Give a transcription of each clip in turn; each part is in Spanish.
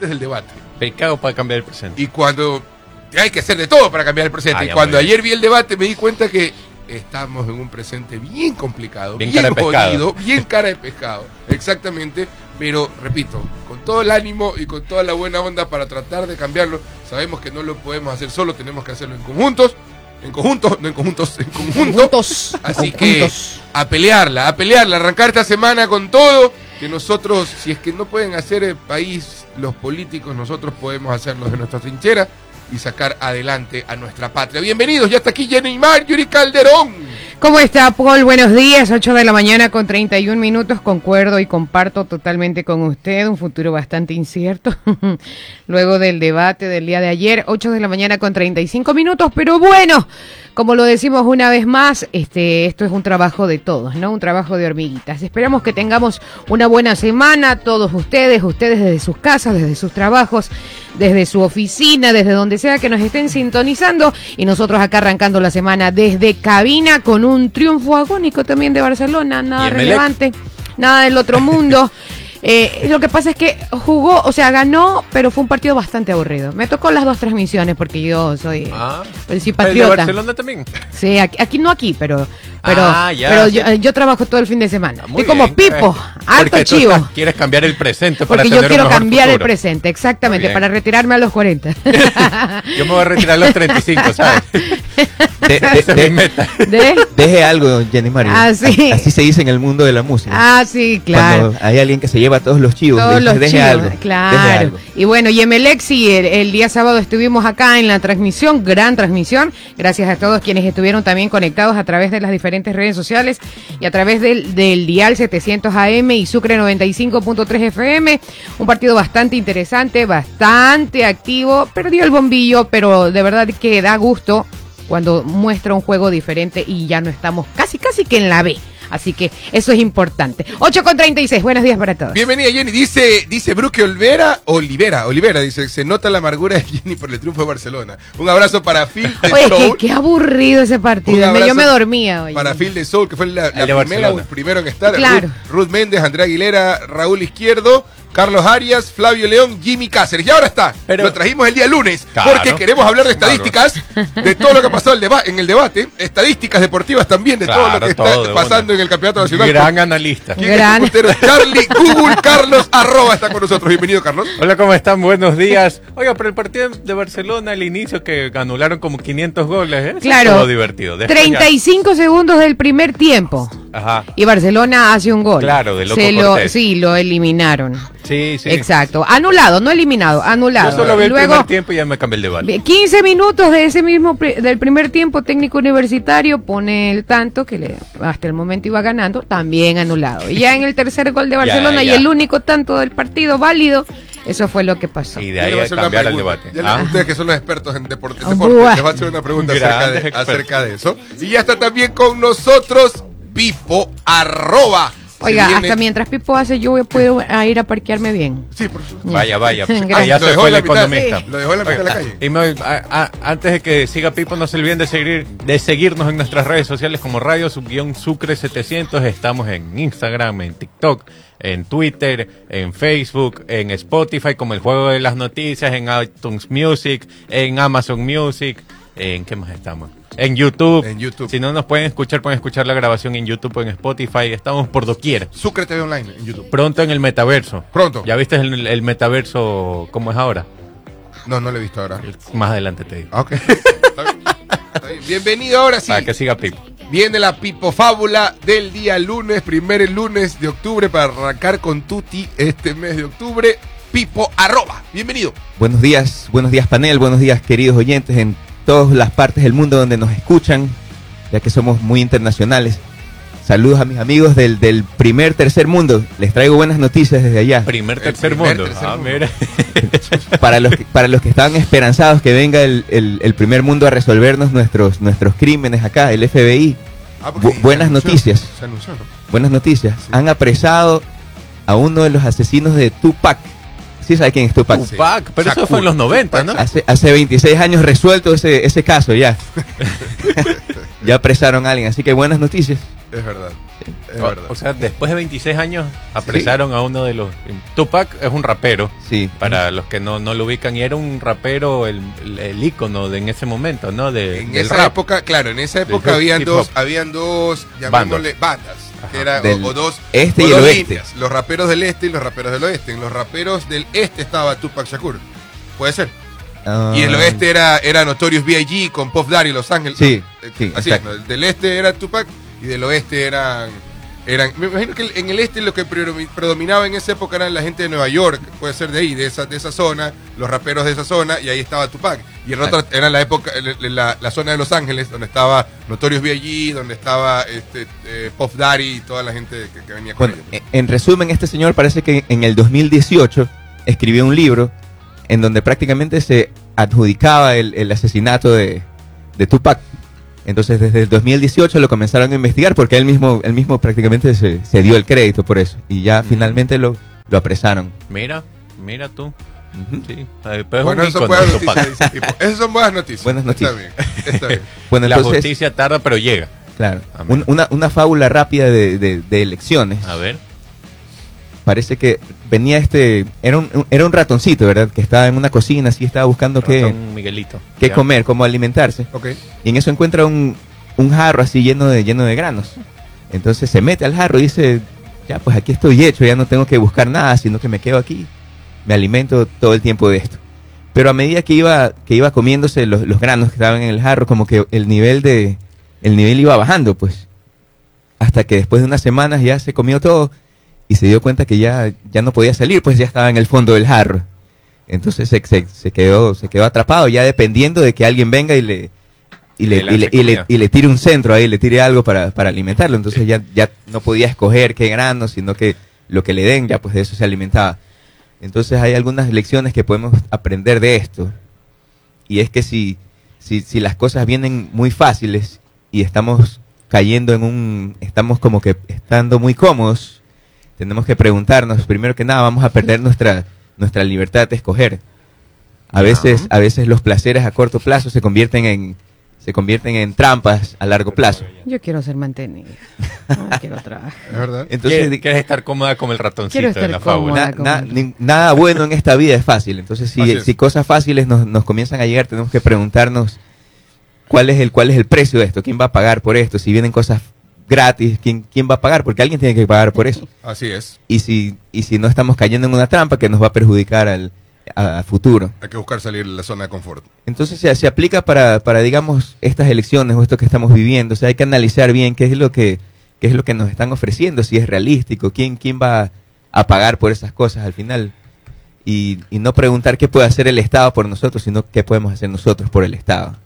desde el debate. Pecado para cambiar el presente. Y cuando hay que hacer de todo para cambiar el presente. Ah, y cuando ayer vi el debate me di cuenta que estamos en un presente bien complicado, Bien bien, cara de pescado. jodido, bien cara de pescado. Exactamente. Pero repito, con todo el ánimo y con toda la buena onda para tratar de cambiarlo, sabemos que no lo podemos hacer solo, tenemos que hacerlo en conjuntos. En conjunto, no en conjuntos, en conjunto. Juntos. Así que Conjuntos. a pelearla, a pelearla, arrancar esta semana con todo. Que nosotros, si es que no pueden hacer el país los políticos, nosotros podemos hacerlo de nuestra trinchera y sacar adelante a nuestra patria. Bienvenidos, ya está aquí Jenny Marjorie Calderón. ¿Cómo está, Paul? Buenos días, 8 de la mañana con 31 minutos. Concuerdo y comparto totalmente con usted un futuro bastante incierto. Luego del debate del día de ayer, 8 de la mañana con 35 minutos. Pero bueno, como lo decimos una vez más, este, esto es un trabajo de todos, ¿no? Un trabajo de hormiguitas. Esperamos que tengamos una buena semana, todos ustedes, ustedes desde sus casas, desde sus trabajos, desde su oficina, desde donde sea que nos estén sintonizando. Y nosotros acá arrancando la semana desde cabina con un triunfo agónico también de Barcelona, nada relevante, nada del otro mundo. Eh, lo que pasa es que jugó, o sea, ganó, pero fue un partido bastante aburrido. Me tocó las dos transmisiones porque yo soy, eh, Ah. pues, sí, ¿El de patriota. Barcelona también? Sí, aquí, aquí no aquí, pero pero, Ah, ya. pero yo, yo trabajo todo el fin de semana. Ah, muy Estoy como. Pipo, Eh, tú chivo. quieres cambiar el presente para Porque yo un quiero cambiar el presente, exactamente, para retirarme a los 40. Yo me voy a retirar a los 35, ¿sabes? Deje algo, Jenny Mario. Ah, sí. Así se dice en el mundo de la música. Ah, sí, claro. Cuando hay alguien que se lleva todos los chivos, Todos los deje chivos, algo. deje claro. algo. Y bueno, y Emelec, sí, el, el día sábado estuvimos acá en la transmisión, gran transmisión. Gracias a todos quienes estuvieron también conectados a través de las diferentes redes sociales y a través del, del dial 700 AM y Sucre 95.3 FM. Un partido bastante interesante, bastante activo. Perdió el bombillo, pero de verdad que da gusto cuando muestra un juego diferente y ya no estamos casi, casi que en la B. Así que eso es importante. 8 con 36. Buenos días para todos. Bienvenida Jenny, dice, dice Bruque Olvera, Olivera, Olivera, dice, se nota la amargura de Jenny por el triunfo de Barcelona. Un abrazo para Phil de Oye, qué, Soul. qué aburrido ese partido. Yo me dormía. Oye. Para Phil de Soul, que fue la, primera, Barcelona. primero en estar. Claro. Ruth, Ruth Méndez, Andrea Aguilera, Raúl Izquierdo, Carlos Arias, Flavio León, Jimmy Cáceres. Y ahora está. Pero- lo trajimos el día lunes Claro. porque queremos hablar de estadísticas, de todo lo que ha pasado en el debate, estadísticas deportivas también, de todo lo que todo está pasando una. en el Campeonato Nacional. Gran analista. ¿Quién es Gran. puntero? Charlie Google Carlos arroba está con nosotros. Bienvenido, Carlos. Hola, ¿cómo están? Buenos días. Oiga, pero el partido de Barcelona al inicio que anularon como 500 goles, ¿eh? Claro. estuvo divertido. Después ya- 35 segundos del primer tiempo. Ajá. Y Barcelona hace un gol. Claro, de loco Se lo, Cortés. Sí, lo eliminaron. Sí, sí. Exacto. Anulado, no eliminado, anulado. Yo solo vi el Luego, primer tiempo y ya me cambié el debate. 15 minutos de ese mismo del primer tiempo, técnico universitario pone el tanto que le, hasta el momento iba ganando, también anulado. Y ya en el tercer gol de Ya, Barcelona y el único tanto del partido válido, eso fue lo que pasó. Y de ahí a cambiar el debate. Ya Ah. Ustedes que son los expertos en deporte, Ah, deporte, les voy a hacer una pregunta acerca de, acerca de eso. Y ya está también con nosotros Pipo arroba. Oiga, viene- hasta mientras Pipo hace, yo puedo a ir a parquearme bien. Sí, por favor. Vaya, vaya. pues, Lo se fue el economista. sí, lo dejó en la mitad de la calle. Y me- a- a- antes de que siga Pipo, no se olviden de, seguir, de seguirnos en nuestras redes sociales como Radio Subguión Sucre 700. Estamos en Instagram, en TikTok, en Twitter, en Facebook, en Spotify, como el juego de las noticias, en iTunes Music, en Amazon Music. ¿En qué más estamos? En YouTube. En YouTube. Si no nos pueden escuchar, pueden escuchar la grabación en YouTube o en Spotify. Estamos por doquier. Sucre TV Online en YouTube. Pronto en el metaverso. Pronto. ¿Ya viste el, el metaverso cómo es ahora? No, no lo he visto ahora. Más adelante te digo. Ah, Ok. Está bien. Está bien. Bienvenido ahora sí. Para que siga Pipo. Viene la Pipo Fábula del día lunes, primer lunes de octubre, para arrancar con Tuti este mes de octubre. Pipo arroba. Bienvenido. Buenos días, buenos días panel, buenos días queridos oyentes en todas las partes del mundo donde nos escuchan, ya que somos muy internacionales. Saludos a mis amigos del, del primer, tercer mundo. Les traigo buenas noticias desde allá. Primer tercer primer mundo. tercer ah, mundo. mira. Para los que, para los que estaban esperanzados que venga el, el- el primer mundo a resolvernos nuestros, nuestros crímenes acá, el FBI. Ah, Bu- se buenas anunció, noticias. Se anunció, ¿no? Buenas noticias. Sí. Han apresado a uno de los asesinos de Tupac. ¿Sí sabe quién es Tupac? Sí. Tupac, pero eso fue en los 90, ¿no? Hace, hace 26 años resuelto ese, ese caso ya. ya apresaron a alguien, así que buenas noticias. Es verdad. Es O, verdad. o sea, después de 26 años apresaron a uno de los... Tupac es un rapero, Sí. para los que no, no lo ubican, y era un rapero, el, el, el ícono de, en ese momento, ¿no? De, en del esa rap. época, claro, en esa época habían dos, habían dos, llamémosle bandas. Que era, Del o, o dos, este o y dos el oeste. líneas, los raperos del este y los raperos del oeste. En los raperos del este estaba Tupac Shakur, puede ser. Ah, Y el oeste era, era Notorious B.I.G. con Puff Daddy Los Ángeles. Sí, Eh, sí, Así, del este era Tupac y del oeste eran, eran... Me imagino que en el este lo que predomi- predominaba en esa época eran la gente de Nueva York, puede ser de ahí, de esa, de esa zona, los raperos de esa zona, y ahí estaba Tupac. Y el otro era la época, la, la zona de Los Ángeles, donde estaba Notorious B.I.G., donde estaba este, eh, Puff Daddy y toda la gente que, que venía con Bueno, ellos. en- en resumen, este señor parece que en el 2018 escribió un libro en donde prácticamente se adjudicaba el, el asesinato de, de Tupac. Entonces, desde el 2018 lo comenzaron a investigar porque él mismo, él mismo prácticamente se, se dio el crédito por eso. Y ya finalmente lo, lo apresaron. Mira, mira tú. Sí, pero Bueno, ícono, buenas noticias. Esas son buenas noticias. Buenas noticias. Está bien, está bien. Bueno, La justicia tarda, pero llega. claro, Amén. un- una, una fábula rápida de, de- de elecciones. A ver. Parece que venía este, era un, un- era un ratoncito, ¿verdad? Que estaba en una cocina, así estaba buscando qué, Miguelito. qué Ya. comer, cómo alimentarse. Y en eso encuentra un, un jarro así lleno de, lleno de granos. Entonces se mete al jarro y dice, ya pues aquí estoy hecho, ya no tengo que buscar nada, sino que me quedo aquí, me alimento todo el tiempo de esto. Pero a medida que iba, que iba comiéndose los, los granos que estaban en el jarro, como que el nivel de, el nivel iba bajando, pues. Hasta que después de unas semanas ya se comió todo y se dio cuenta que ya, ya no podía salir, pues ya estaba en el fondo del jarro. Entonces se, se, se quedó, se quedó atrapado, ya dependiendo de que alguien venga y le, y le, y le, y le- y le tire un centro ahí, le tire algo para, para alimentarlo. Entonces ya, ya no podía escoger qué grano, sino que lo que le den, ya pues de eso se alimentaba. Entonces hay algunas lecciones que podemos aprender de esto. Y es que si, si, si las cosas vienen muy fáciles y estamos cayendo en un, estamos como que estando muy cómodos, tenemos que preguntarnos, primero que nada, vamos a perder nuestra, nuestra libertad de escoger. A veces, a veces los placeres a corto plazo se convierten en, se convierten en trampas a largo plazo. Yo quiero ser mantenida. No quiero trabajar. Es verdad. Entonces, ¿Quieres, estar cómoda como el ratoncito de la fábula? na- na- ni- nada bueno en esta vida es fácil. Entonces, si, cosas fáciles nos, nos comienzan a llegar, tenemos que preguntarnos cuál es el cuál es el precio de esto, quién va a pagar por esto, si vienen cosas gratis, quién quién va a pagar, porque alguien tiene que pagar por eso. Así es. Y si y si no estamos cayendo en una trampa que nos va a perjudicar al a- a futuro. Hay que buscar salir de la zona de confort. Entonces se, se aplica para, para, digamos, estas elecciones o esto que estamos viviendo. O sea, hay que analizar bien qué es lo que, qué es lo que nos están ofreciendo, si es realístico, quién, quién va a pagar por esas cosas al final. Y, y no preguntar qué puede hacer el Estado por nosotros, sino qué podemos hacer nosotros por el Estado.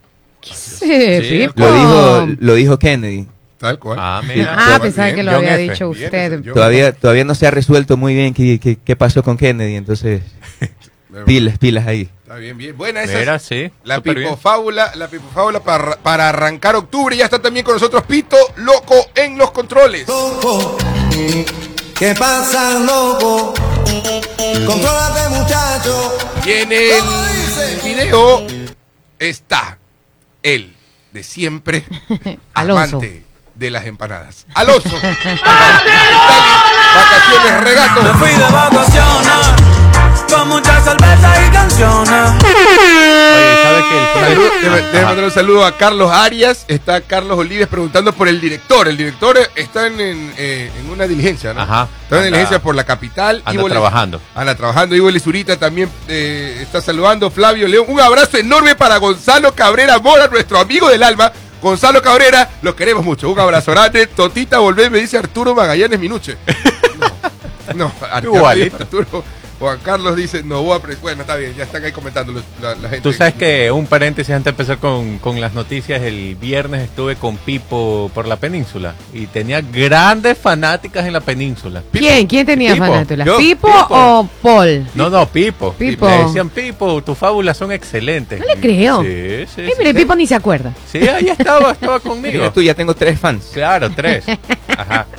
Sí, Sí. Lo dijo, lo dijo Kennedy. Tal cual. Ah, mira. Ah, Bien, pensaba que lo John había F. dicho Bien, usted. Todavía, todavía no se ha resuelto muy bien qué, qué, qué pasó con Kennedy, entonces pilas, pilas ahí. Está bien, bien. Buena esa. Mira, es sí. La pipofábula, la pipofábula para, para arrancar octubre. Ya está también con nosotros Pito Loco en los controles. loco. ¿Qué pasa, loco? Contrólate, muchacho. Y en el video está él, de siempre, Alonso. amante de las empanadas. Alonso. Vacaciones, regato. Me fui de vacaciones con mucha cerveza y canciones. Oye, ¿sabe que el Déjame déjame mandar un saludo a Carlos Arias. Está Carlos Olives preguntando por el director. El director está en, en, eh, en una diligencia, ¿no? Ajá. Está en Anda- diligencia por la capital. anda Ivo trabajando. Anda trabajando. Ivo Lizurita también eh, está saludando. Flavio León. Un abrazo enorme para Gonzalo Cabrera Mora, nuestro amigo del alma. Gonzalo Cabrera, lo queremos mucho. Un abrazo grande. Totita, volvé, me dice Arturo Magallanes Minuche. No, no Arturo. Arturo. Juan Carlos dice, no voy a... pre- Bueno, está bien, ya están ahí comentando los- la, la gente. Tú sabes que, un paréntesis antes de empezar con, con las noticias, el viernes estuve con Pipo por la península y tenía grandes fanáticas en la península. ¿Quién? ¿Quién tenía? Yo, ¿Pipo, Pipo. o Paul? No, no, Pipo. Pipo. Le decían Pipo, tus fábulas son excelentes. No le creo. Sí, sí. Ay, sí, mire, sí. Pipo ni se acuerda. Sí, ahí estaba, estaba conmigo. Mira tú, ya tengo tres fans. Claro, tres. Ajá.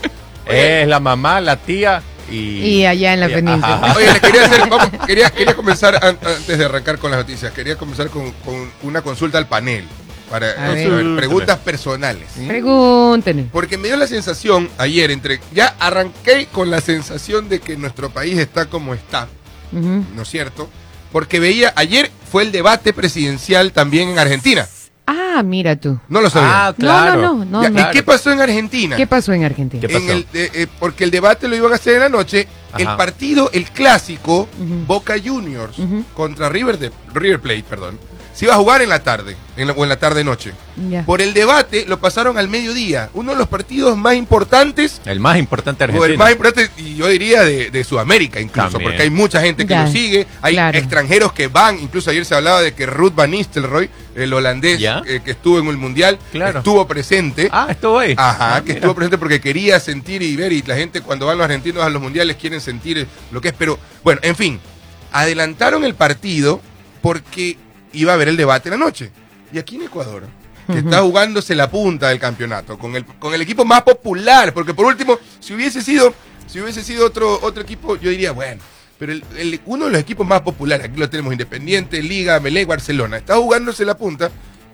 Es la mamá, la tía y... Y allá en la y- península. ajá. Oye, quería hacer, vamos, quería, quería comenzar an- antes de arrancar con las noticias, quería comenzar con, con una consulta al panel. Para, A a ver. ver, preguntas personales. Pregúntenme. Porque me dio la sensación ayer, entre ya arranqué con la sensación de que nuestro país está como está. ¿no es cierto? Porque veía, ayer fue el debate presidencial también en Argentina. Ah, mira tú. No lo sabía. Ah, claro. No, no, no, Ya, no. ¿Y qué pasó en Argentina? ¿Qué pasó en Argentina? ¿Qué pasó? En el- eh, eh, porque el debate lo iban a hacer en la noche. El Ajá. partido, el clásico, Ujú. Boca Juniors Ujú. contra River, de, River Plate, perdón, se iba a jugar en la tarde, en la- o en la tarde-noche. Por el debate lo pasaron al mediodía. Uno de los partidos más importantes El más importante o el argentino. más importante, y yo diría de, de Sudamérica incluso, También. porque hay mucha gente que Ya, lo sigue, hay claro. extranjeros que van, incluso ayer se hablaba de que Ruth Van Nistelrooy, el holandés eh, que estuvo en el Mundial, Claro. estuvo presente. Ah, estuvo ahí. Ajá, Ah, que mira. estuvo presente porque quería sentir y ver, y la gente cuando van los argentinos a los mundiales quieren sentir lo que es, pero bueno, en fin, adelantaron el partido porque iba a haber el debate en la noche. Y aquí en Ecuador, que está jugándose la punta del campeonato, con el, con el equipo más popular, porque por último, si hubiese sido, si hubiese sido otro, otro equipo, yo diría, bueno, pero el- el- uno de los equipos más populares, aquí lo tenemos Independiente, Liga, Melec, Barcelona, está jugándose la punta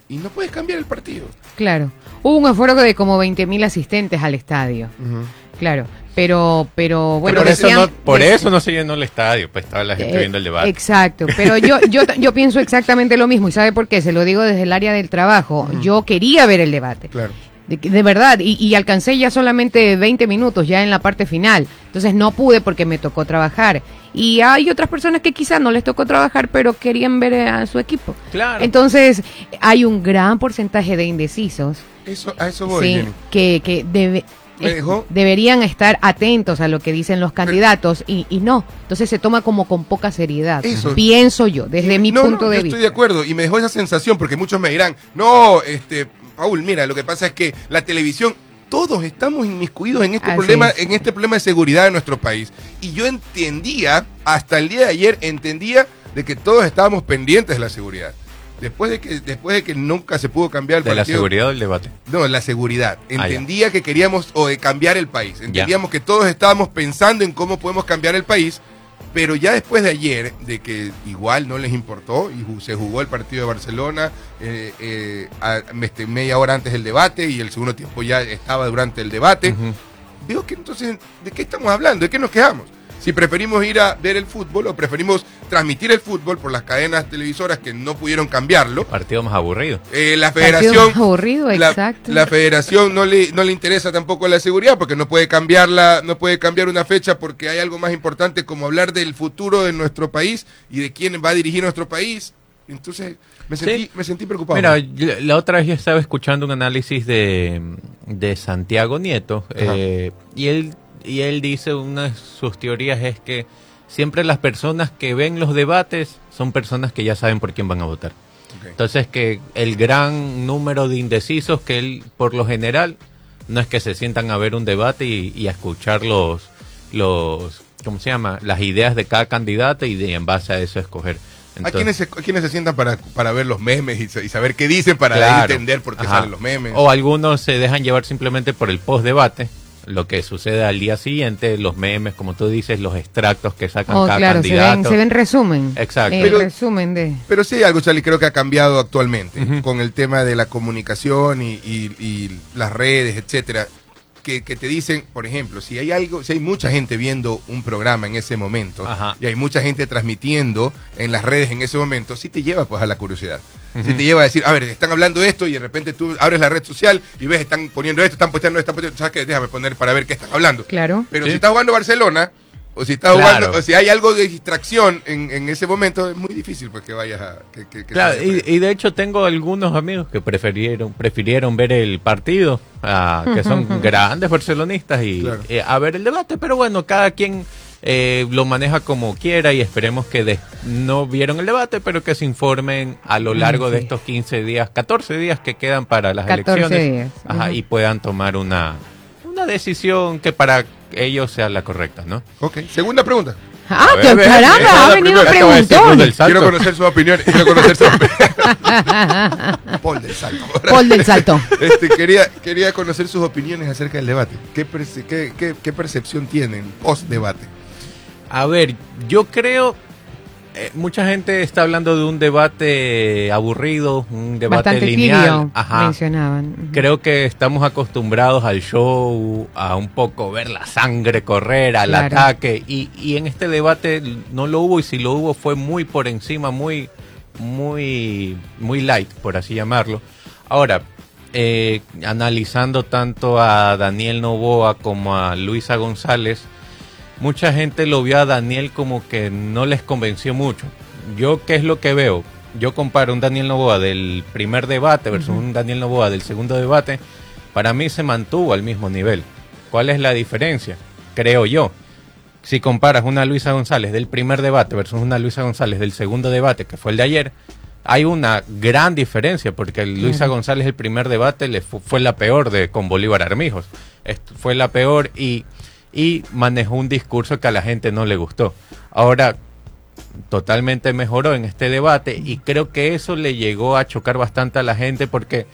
y no puedes cambiar el partido. Claro. Hubo un aforo de como 20.000 asistentes al estadio. Claro. Pero, pero bueno, por eso, no, por eso no se llenó el estadio, pues estaba la gente Eh, viendo el debate. Exacto, pero yo, yo, yo pienso exactamente lo mismo y ¿sabe por qué? Se lo digo desde el área del trabajo. Yo quería ver el debate. Claro. De, de verdad, y, y alcancé ya solamente 20 minutos ya en la parte final. Entonces no pude porque me tocó trabajar. Y hay otras personas que quizás no les tocó trabajar, pero querían ver a su equipo. Claro. Entonces hay un gran porcentaje de indecisos Eso, a eso voy, sí, que, que debe- Me es- dejó- deberían estar atentos a lo que dicen los candidatos y, y no. Entonces se toma como con poca seriedad. Eso. Pienso yo, desde mi No, punto no, de yo vista. Estoy de acuerdo y me dejó esa sensación porque muchos me dirán, no, este, Paul, mira, lo que pasa es que la televisión, todos estamos inmiscuidos en este Así problema, es. en este problema de seguridad de nuestro país. Y yo entendía, hasta el día de ayer, entendía de que todos estábamos pendientes de la seguridad. Después de que, después de que nunca se pudo cambiar el de la seguridad del debate. No, la seguridad. Ah. Entendía que queríamos o de cambiar el país. Entendíamos que todos estábamos pensando en cómo podemos cambiar el país, pero ya después de ayer, de que igual no les importó y se jugó el partido de Barcelona eh, eh, a- este, media hora antes del debate y el segundo tiempo ya estaba durante el debate, Ujú. digo que entonces, ¿de qué estamos hablando? ¿De qué nos quejamos? Si preferimos ir a ver el fútbol o preferimos transmitir el fútbol por las cadenas televisoras que no pudieron cambiarlo, Partido más aburrido. eh, la Partido federación más aburrido, la, exacto. la federación no le no le interesa tampoco la seguridad porque no puede cambiarla no puede cambiar una fecha porque hay algo más importante como hablar del futuro de nuestro país y de quién va a dirigir nuestro país entonces me sentí Sí. me sentí preocupado Mira, la otra vez yo estaba escuchando un análisis de, de Santiago Nieto eh, y él y él dice una de sus teorías es que siempre las personas que ven los debates son personas que ya saben por quién van a votar. Entonces que el gran número de indecisos que él por lo general no es que se sientan a ver un debate y, y a escuchar los los ¿cómo se llama? las ideas de cada candidato y de, en base a eso escoger. ¿A Entonces- quiénes se, a quiénes se sientan para, para ver los memes y, sa- y saber qué dicen para Claro. entender por qué Ajá. salen los memes? O algunos se dejan llevar simplemente por el post-debate, lo que sucede al día siguiente, los memes, como tú dices, los extractos que sacan Oh, cada claro, se candidato. ven, se ven resumen. Exacto. Eh, Pero- resumen de... Pero sí algo, Charlie, creo que ha cambiado actualmente con el tema de la comunicación y, y- y las redes, etcétera. Que, que te dicen, por ejemplo, si hay algo, si hay mucha gente viendo un programa en ese momento Ajá. y hay mucha gente transmitiendo en las redes en ese momento, sí te lleva pues a la curiosidad. Sí te lleva a decir, a ver, están hablando esto y de repente tú abres la red social y ves, están poniendo esto, están posteando esto, están posteando, ¿sabes qué? Déjame poner para ver qué están hablando. Claro. Pero Sí. si está jugando Barcelona, o si está Claro. jugando, o si hay algo de distracción en, en ese momento, es muy difícil pues que vayas a... Que, que- que Claro, y, y de hecho tengo algunos amigos que prefirieron prefirieron ver el partido, ah, que son grandes barcelonistas y Claro. eh, a ver el debate, pero bueno, cada quien eh, lo maneja como quiera y esperemos que des- no vieron el debate, pero que se informen a lo largo de estos 15 días, 14 días que quedan para las 14 elecciones días. Ajá, Ujú. y puedan tomar una, una decisión que para ellos sea la correcta, ¿no? Ok, segunda pregunta. Ah, A que ver, caramba, ha venido preguntón. Quiero conocer sus opiniones. Quiero conocer sus Paul del Salto. Paul del Salto. Este, quería, quería conocer sus opiniones acerca del debate. ¿Qué, perce- qué, qué- qué percepción tienen post debate? A ver, yo creo eh, mucha gente está hablando de un debate aburrido, un debate Bastante lineal. Ajá. mencionaban. Ujú. Creo que estamos acostumbrados al show, a un poco ver la sangre correr, al Claro. ataque, y, y en este debate no lo hubo, y si lo hubo fue muy por encima, muy, muy, muy light, por así llamarlo. Ahora, eh, analizando tanto a Daniel Novoa como a Luisa González, mucha gente lo vio a Daniel como que no les convenció mucho. Yo, ¿qué es lo que veo? Yo comparo un Daniel Novoa del primer debate versus un Daniel Novoa del segundo debate. Para mí se mantuvo al mismo nivel. ¿Cuál es la diferencia? Creo yo. Si comparas una Luisa González del primer debate versus una Luisa González del segundo debate, que fue el de ayer, hay una gran diferencia, porque Luisa. González el primer debate le fu- fue la peor de con Bolívar Armijos. Fue la peor y, y manejó un discurso que a la gente no le gustó. Ahora, totalmente mejoró en este debate y creo que eso le llegó a chocar bastante a la gente porque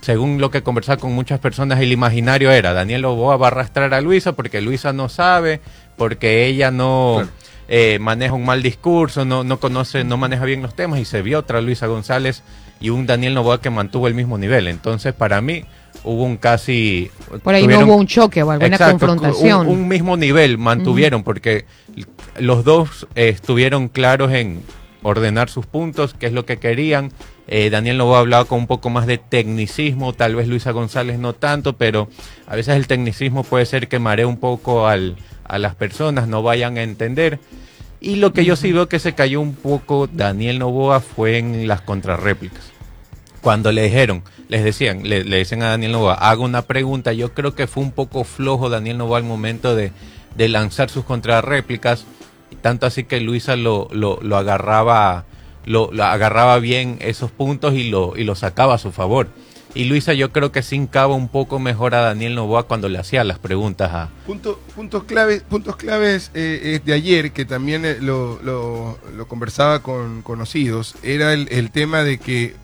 según lo que conversaba con muchas personas, el imaginario era Daniel Loboa va a arrastrar a Luisa porque Luisa no sabe, porque ella no Claro. eh, maneja un mal discurso, no, no conoce, no maneja bien los temas y se vio otra Luisa González y un Daniel Novoa que mantuvo el mismo nivel. Entonces, para mí hubo un casi... Por ahí tuvieron- no hubo un choque o alguna Exacto, confrontación. Un, un mismo nivel mantuvieron porque los dos eh, estuvieron claros en ordenar sus puntos, qué es lo que querían. Eh, Daniel Novoa hablaba con un poco más de tecnicismo, tal vez Luisa González no tanto, pero a veces el tecnicismo puede ser que maree un poco al, a las personas, no vayan a entender. Y lo que yo sí veo que se cayó un poco Daniel Novoa fue en las contrarréplicas cuando le dijeron, les decían, le, le decían a Daniel Novoa, haga una pregunta, yo creo que fue un poco flojo Daniel Novoa al momento de, de lanzar sus contrarréplicas, tanto así que Luisa lo, lo, lo agarraba, lo, agarraba bien esos puntos y lo, y lo sacaba a su favor. Y Luisa yo creo que se hincaba un poco mejor a Daniel Novoa cuando le hacía las preguntas a... Punto- puntos claves, puntos claves eh, de ayer, que también eh, lo, lo- lo conversaba con conocidos, era el, el tema de que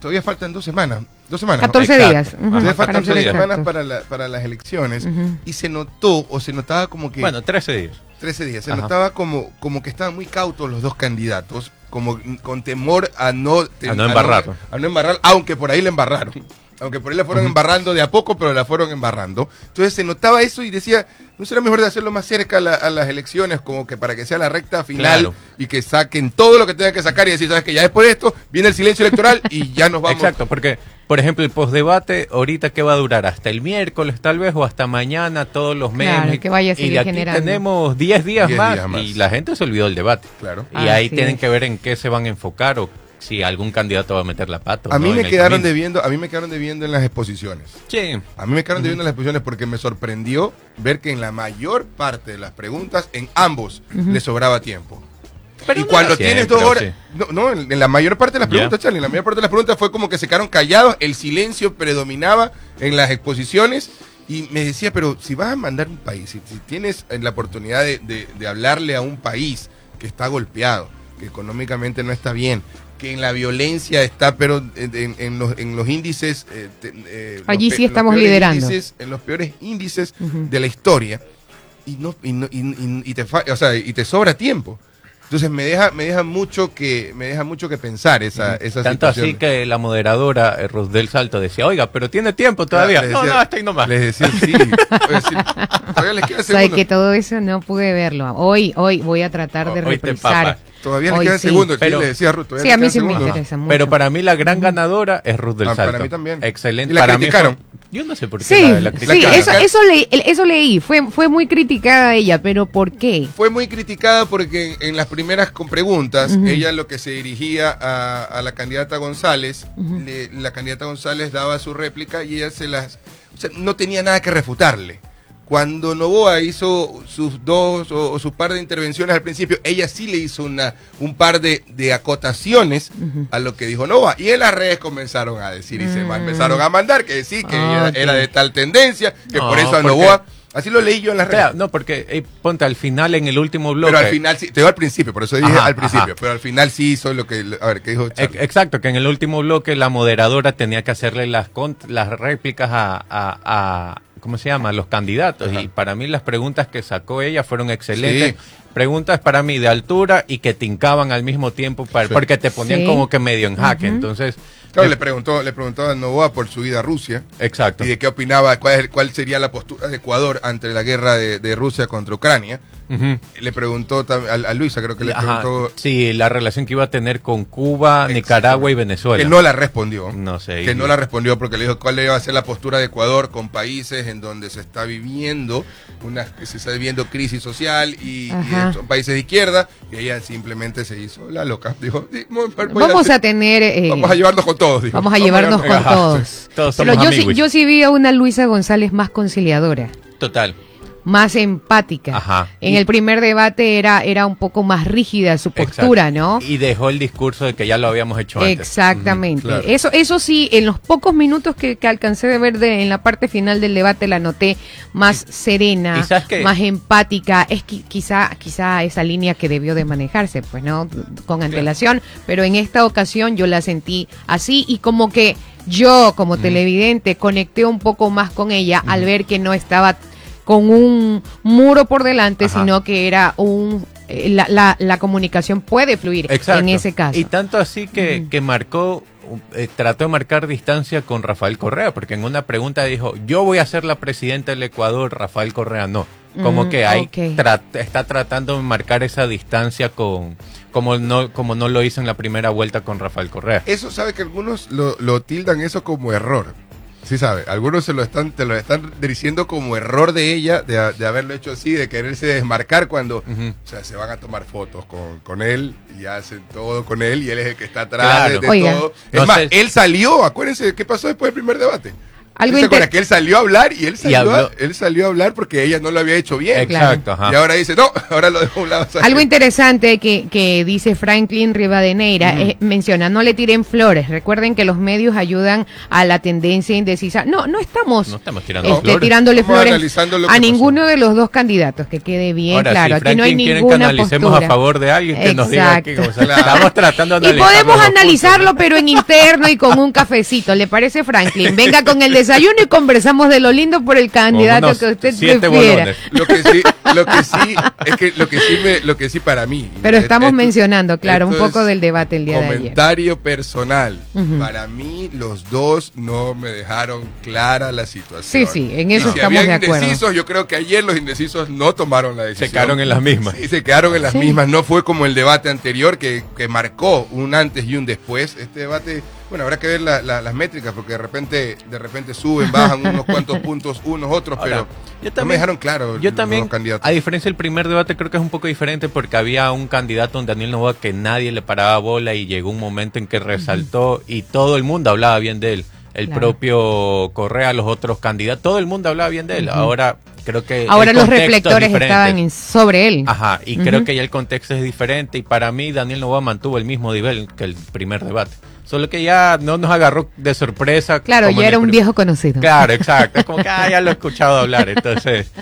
todavía faltan dos semanas. Dos semanas. ¿no? 14 Exacto. días. Todavía faltan dos semanas para, la- para las elecciones. Y se notó, o se notaba como que... Bueno, 13 días. 13 días. Se Ajá. notaba como, como que estaban muy cautos los dos candidatos, como con temor a no, A no embarrar. A no, embarrar, aunque por ahí le embarraron. Aunque por ahí la fueron embarrando de a poco, pero la fueron embarrando. Entonces se notaba eso y decía, ¿no será mejor de hacerlo más cerca a, la- a las elecciones, como que para que sea la recta final Claro. y que saquen todo lo que tengan que sacar y decir, sabes que ya después de esto viene el silencio electoral y ya nos vamos. Exacto, porque, por ejemplo, el postdebate, ahorita que va a durar hasta el miércoles tal vez o hasta mañana, todos los Claro, memes. que vaya a y seguir de aquí generando. tenemos 10 días, 10 más, días más. y la gente se olvidó del debate. Claro. Y ahí tienen es. que ver en qué se van a enfocar o si algún candidato va a meter la pata. o A mí no me en quedaron debiendo, a mí me quedaron debiendo en las exposiciones. Sí, A mí me quedaron debiendo las exposiciones porque me sorprendió ver que en la mayor parte de las preguntas, en ambos, le sobraba tiempo. Pero y cuando tienes dos horas. sí. No, no, en, en la mayor parte de las preguntas, Charlie, en la mayor parte de las preguntas fue como que se quedaron callados, el silencio predominaba en las exposiciones. Y me decía, pero si vas a mandar un país, si, si tienes eh, la oportunidad de, de- de hablarle a un país que está golpeado, que económicamente no está bien, que en la violencia está, pero en, en- los, en los índices... eh, te- eh, Allí sí estamos liderando. índices- en los peores índices de la historia y no y, no- y- y- y te fa- o sea, y te sobra tiempo entonces me deja me deja mucho que me deja mucho que pensar esa esa tanto así situación. que la moderadora eh, Ruth del Salto decía, oiga, pero tiene tiempo todavía. No, decía- no, hasta ahí nomás. les decía sí, sí, todavía les queda O sea, que todo eso no pude verlo. Hoy, hoy voy a tratar de Hoy te reprisar. papa. Todavía les Hoy queda sí. segundo Pero- sí, le decía a Ruth, Sí, a mí quedan sí me segundos. interesa mucho. Pero para mí la gran ganadora es Ruth del Ah, para mí también. Excelente. Y la para mí criticaron. fue- yo no sé por qué Sí, la, la sí, criticaron. eso, eso, leí, el- eso leí. Fue, fue muy criticada ella, pero ¿por qué? fue muy criticada porque en, en las primeras con preguntas, ella lo que se dirigía a, a la candidata González, le- la candidata González daba su réplica y ella se las... o sea, no tenía nada que refutarle. Cuando Novoa hizo sus dos o, o su par de intervenciones al principio, ella sí le hizo una, un par de, de acotaciones a lo que dijo Novoa. Y en las redes comenzaron a decir y se Mm. empezaron a mandar que sí, que Ah, era, de tal tendencia, que No, por eso a Novoa... Así lo leí yo en las redes. No, porque ponte al final en el último bloque. Pero al final sí, te digo al principio, por eso dije Ajá, al principio, ajá. pero al final sí hizo lo que, a ver, ¿qué dijo Charlie? Exacto, que en el último bloque la moderadora tenía que hacerle las las réplicas a, a- a- ¿cómo se llama? Los candidatos. Ajá. Y para mí las preguntas que sacó ella fueron excelentes. preguntas para mí de altura y que tincaban al mismo tiempo para- Sí. porque te ponían Sí. como que medio en jaque. Entonces, Claro, le preguntó, le preguntó a Novoa por su ida a Rusia exacto. y de qué opinaba, cuál, es- cuál sería la postura de Ecuador ante la guerra de, de Rusia contra Ucrania. Ujú. Le preguntó a, a Luisa, creo que le Ajá, preguntó sí, la relación que iba a tener con Cuba, Exacto. Nicaragua y Venezuela. que no la respondió. No sé. Que y- no la respondió porque le dijo cuál iba a ser la postura de Ecuador con países en donde se está viviendo una se está viviendo crisis social y, y son países de izquierda y ella simplemente se hizo la loca. Dijo, "Sí, voy- voy Vamos a hacer- tener... eh, vamos a llevarnos con todos. dijo. Vamos a llevarnos con todos. todos Pero yo sí, yo sí vi a una Luisa González más conciliadora, Total. Más empática. Ajá. En Y- el primer debate era, era un poco más rígida su postura, Exacto. ¿no? Y dejó el discurso de que ya lo habíamos hecho antes. Exactamente. Claro. Eso, eso sí, en los pocos minutos que, que alcancé de ver de, en la parte final del debate la noté más serena, y más empática. Es qui- quizá, quizá esa línea que debió de manejarse, pues, ¿no? Con antelación. Pero en esta ocasión yo la sentí así y como que yo, como televidente, conecté un poco más con ella al ver que no estaba con un muro por delante, Ajá. sino que era un eh, la, la, la comunicación puede fluir Exacto. en ese caso. Y tanto así que, que marcó, eh, trató de marcar distancia con Rafael Correa, porque en una pregunta dijo, yo voy a ser la presidenta del Ecuador, Rafael Correa no. Como Mm, que ahí ok. tra- está tratando de marcar esa distancia con como no como no lo hizo en la primera vuelta con Rafael Correa. Eso sabe que algunos lo, lo tildan eso como error. Sí sabe, algunos se lo están, te lo están diciendo como error de ella, de, de haberlo hecho así, de quererse desmarcar cuando, o sea, se van a tomar fotos con, con él y hacen todo con él y él es el que está atrás Claro. de, todo. Es No más, sé. él salió, acuérdense, ¿qué pasó después del primer debate? Algo ¿Se acuerdan inter- que él salió a hablar y él salió, a, habló. él salió a hablar porque ella no lo había hecho bien? Exacto, ajá. Y ahora dice, no, ahora lo dejo a un lado. ¿sabes? Algo interesante que, que dice Franklin Rivadeneira eh, menciona, no le tiren flores. Recuerden que los medios ayudan a la tendencia indecisa. No, no estamos, No estamos tirando este, flores. tirándole flores analizando lo a que ninguno pasó. de los dos candidatos, que quede bien Ahora, claro. si Aquí no hay quieren que ninguna analicemos postura. a favor de alguien que nos diga que Exacto. o sea, estamos tratando de Y podemos analizarlo, puntos, pero en interno y con un cafecito. ¿Le parece, Franklin? Venga con el desayuno y conversamos de lo lindo por el candidato que usted siete prefiera. Lo que sí, lo que sí, es que lo que sí me, lo que sí para mí. Pero estamos esto- mencionando, claro, un poco del debate el día de ayer. Comentario personal. Para mí, los dos no me dejaron clara la situación. Sí, sí, en Y eso si estamos había de acuerdo. indecisos, yo creo que ayer los indecisos no tomaron la decisión. Se quedaron en las mismas. Sí, se quedaron en las Sí. mismas. No fue como el debate anterior que, que marcó un antes y un después. Este debate, bueno, habrá que ver la- la- las métricas porque de repente, de repente suben, bajan unos cuantos puntos, unos otros, Ahora, pero yo no me también- dejaron claro. Yo los también, candidatos. a diferencia del primer debate, creo que es un poco diferente porque había un candidato, un Daniel Novoa, que nadie le paraba bola y llegó un momento en que resaltó y todo el mundo hablaba bien de él. El Claro. propio Correa, los otros candidatos, todo el mundo hablaba bien de él. Ahora creo que... Ahora los es reflectores estaban en- sobre él. Ajá, y creo que ya el contexto es diferente y para mí Daniel Novoa mantuvo el mismo nivel que el primer debate. Solo que ya no nos agarró de sorpresa. Claro, ya era un viejo conocido. Claro, exacto. Es como que ah, ya lo he escuchado hablar, entonces.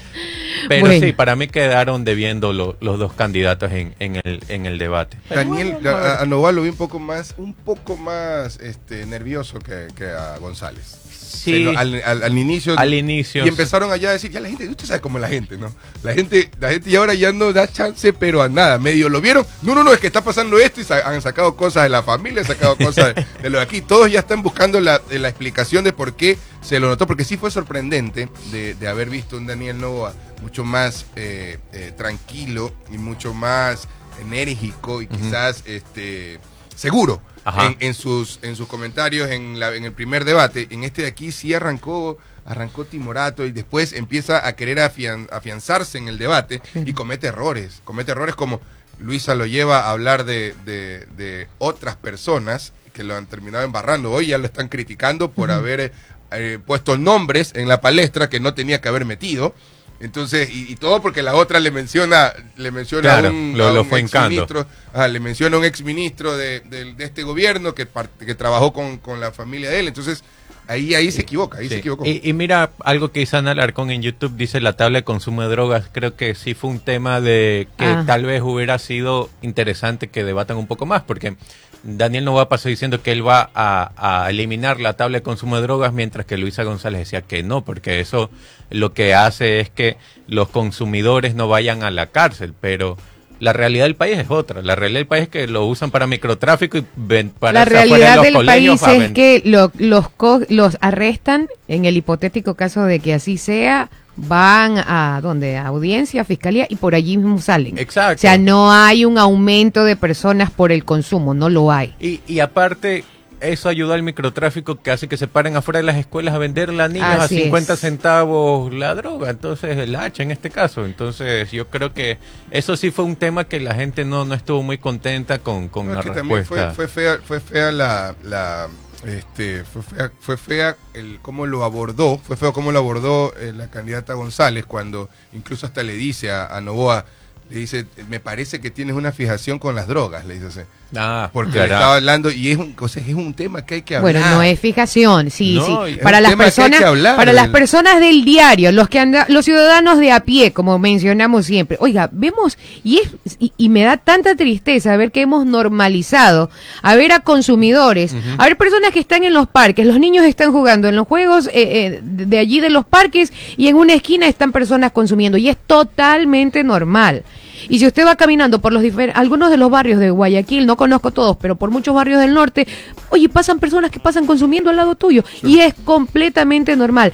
Pero Bueno. sí, para mí quedaron debiendo lo- los dos candidatos en, en el, en el debate. Daniel, a, a Noval lo vi un poco más, un poco más este, nervioso que, que a González. Sí, al, al- al inicio. al inicio. Y empezaron allá a decir, ya la gente, usted sabe cómo es la gente, ¿no? La gente, la gente ya ahora ya no da chance, pero a nada. Medio lo vieron. No, no, no, es que está pasando esto y sa- han sacado cosas de la familia, han sacado cosas de, de lo de aquí. Todos ya están buscando la, eh, la explicación de por qué se lo notó, porque sí fue sorprendente de, de haber visto un Daniel Novoa mucho más eh, eh, tranquilo y mucho más enérgico y quizás este seguro en, en sus en sus comentarios en, la, en el primer debate. En este de aquí sí arrancó arrancó timorato y después empieza a querer afian- afianzarse en el debate y comete errores. Comete errores como Luisa lo lleva a hablar de, de- de otras personas que lo han terminado embarrando. Hoy ya lo están criticando por haber eh, puesto nombres en la palestra que no tenía que haber metido. Entonces, y, y todo porque la otra le menciona, le menciona Claro, a un, lo- a lo un fue exministro, ajá, le menciona a un exministro de, de, de este gobierno que, que trabajó con, con la familia de él. Entonces, ahí, ahí se equivoca, ahí Sí. se equivocó. Y, y mira, algo que Isana Alarcón en YouTube dice la tabla de consumo de drogas, creo que sí fue un tema de que Ah. tal vez hubiera sido interesante que debatan un poco más, porque Daniel Nova pasó diciendo que él va a, a eliminar la tabla de consumo de drogas, mientras que Luisa González decía que no, porque eso lo que hace es que los consumidores no vayan a la cárcel, pero la realidad del país es otra. La realidad del país es que lo usan para microtráfico y ven, para La realidad los del país es que lo- los, co- los arrestan, en el hipotético caso de que así sea, van a donde a audiencia, fiscalía y por allí mismo salen. Exacto. O sea, no hay un aumento de personas por el consumo, no lo hay. Y, y aparte, eso ayuda al microtráfico que hace que se paren afuera de las escuelas a venderle a niños Así a 50 es. centavos la droga, entonces el hacha en este caso. Entonces yo creo que eso sí fue un tema que la gente no, no estuvo muy contenta con, con No, la es que también respuesta. fue, fue fea, fue fea la, la este, fue fea, fue fea el cómo lo abordó, fue feo cómo lo abordó eh, la candidata González cuando incluso hasta le dice a, a Novoa, le dice, me parece que tienes una fijación con las drogas, le dice así. Ah, Porque claro. le estaba hablando y es un, o sea, es un tema que hay que hablar. Bueno, no es fijación, sí, No, sí. Para las que personas, que hablar para las del- personas del diario, los que anda, los ciudadanos de a pie, como mencionamos siempre. Oiga, vemos y es y, y me da tanta tristeza ver que hemos normalizado a ver a consumidores, a ver personas que están en los parques, los niños están jugando en los juegos eh, eh, de de allí de los parques y en una esquina están personas consumiendo y es totalmente normal. Y si usted va caminando por los algunos de los barrios de Guayaquil, no conozco todos, pero por muchos barrios del norte, oye, pasan personas que pasan consumiendo al lado tuyo y es completamente normal.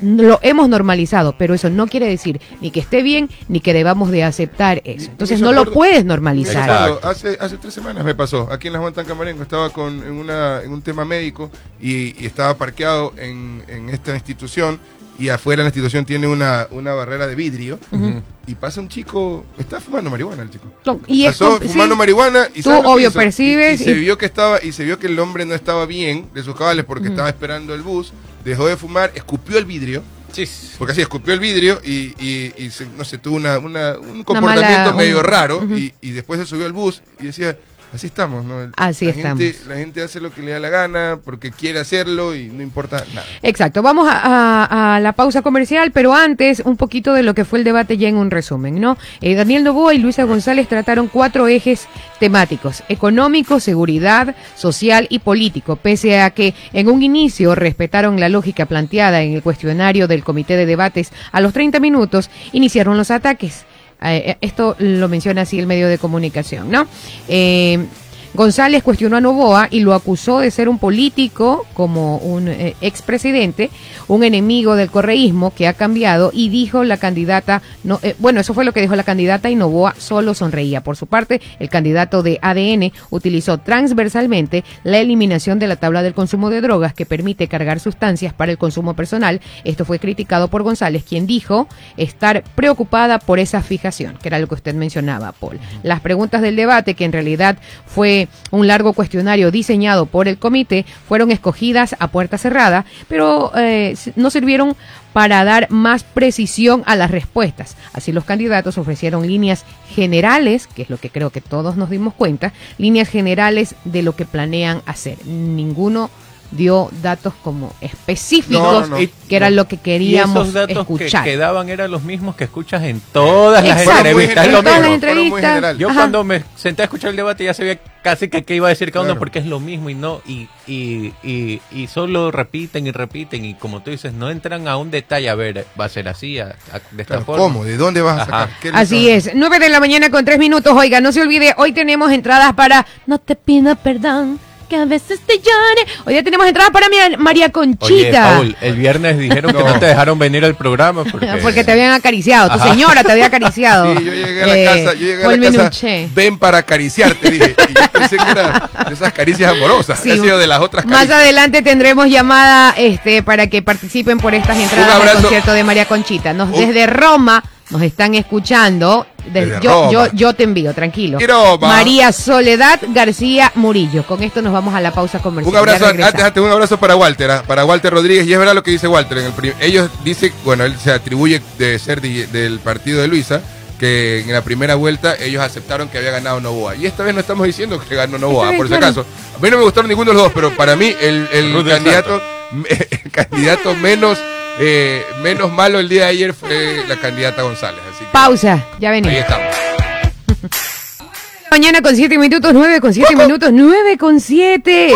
Lo hemos normalizado, pero eso no quiere decir ni que esté bien ni que debamos de aceptar eso. Entonces Eso no lo puedes normalizar. Exacto. hace, hace tres semanas me pasó, aquí en la Juan Tancamarengo, estaba con, en, una, en un tema médico y, y estaba parqueado en, en esta institución y afuera la institución tiene una, una barrera de vidrio y pasa un chico, está fumando marihuana el chico. Y Pasó fumando sí. marihuana y Tú, ¿sabes lo que obvio, hizo? percibes y, y se y- vio que estaba y se vio que el hombre no estaba bien de sus cabales porque estaba esperando el bus, dejó de fumar, escupió el vidrio Sí, porque así escupió el vidrio y, y- y se- no sé, tuvo una, una- un Una comportamiento mala- medio un- raro y, y después se subió al bus y decía, así estamos, ¿no? Así la Gente, estamos. la gente hace lo que le da la gana porque quiere hacerlo y no importa nada. Exacto, vamos a, a- a la pausa comercial, pero antes un poquito de lo que fue el debate ya en un resumen, ¿no? Eh, Daniel Novoa y Luisa González trataron cuatro ejes temáticos, económico, seguridad, social y político, pese a que en un inicio respetaron la lógica planteada en el cuestionario del comité de debates, a los 30 minutos iniciaron los ataques. Eh, esto lo menciona así el medio de comunicación, ¿no? Eh, González cuestionó a Novoa y lo acusó de ser un político, como un eh, expresidente, un enemigo del correísmo que ha cambiado y dijo la candidata, no, eh, bueno, eso fue lo que dijo la candidata y Novoa solo sonreía. Por su parte, el candidato de ADN utilizó transversalmente la eliminación de la tabla del consumo de drogas que permite cargar sustancias para el consumo personal. Esto fue criticado por González, quien dijo estar preocupada por esa fijación, que era lo que usted mencionaba, Paul. Las preguntas del debate, que en realidad fue un largo cuestionario diseñado por el comité, fueron escogidas a puerta cerrada, pero eh, no sirvieron para dar más precisión a las respuestas. Así los candidatos ofrecieron líneas generales, que es lo que creo que todos nos dimos cuenta, líneas generales de lo que planean hacer. Ninguno dio datos como específicos, No, no, no. que era lo que Y queríamos esos datos que, escuchar. que daban eran los mismos que escuchas en todas las Exacto. entrevistas. En todas las entrevistas. Yo Ajá. cuando me senté a escuchar el debate ya sabía casi que qué iba a decir cada uno porque es lo mismo y no y, y, y, y solo repiten y repiten y como tú dices no entran a un detalle a ver va a ser así a- a- de esta Claro, forma. ¿Cómo? ¿De dónde vas a sacar? Ajá. ¿Qué le Así es, 9 de la mañana con 3 minutos. Oiga, no se olvide, hoy tenemos entradas para No te pido perdón, que a veces te llore. Hoy ya tenemos entradas para María Oye, Conchita. Paul, el viernes dijeron que No. no te dejaron venir al programa porque, Porque te habían acariciado, tu Ajá. señora te había acariciado. Sí, yo llegué a la Eh, casa, yo llegué a la casa, ven para acariciarte, dije. Y yo pensé que era de esas caricias amorosas, Sí, sido de las otras Más adelante tendremos llamada este para que participen por estas entradas al concierto de María Conchita. Nos, desde Roma nos están escuchando. Desde yo, Roma. yo, yo te envío, tranquilo. Roma. María Soledad García Murillo. Con esto nos vamos a la pausa comercial. Un abrazo, antes, antes, un abrazo para Walter, ¿ah? para Walter Rodríguez. Y es verdad lo que dice Walter. En el prim- ellos dicen, bueno, él se atribuye de ser del partido de Luisa, que en la primera vuelta ellos aceptaron que había ganado Novoa. Y esta vez no estamos diciendo que ganó Novoa, por si acaso. A mí no me gustaron ninguno de los dos, pero para mí el, candidato, el candidato menos, eh, menos malo el día de ayer fue la candidata González. Así que Pausa, ya ahí venimos. estamos. Mañana con 7 minutos, 9 con 7 minutos, 9 con 7.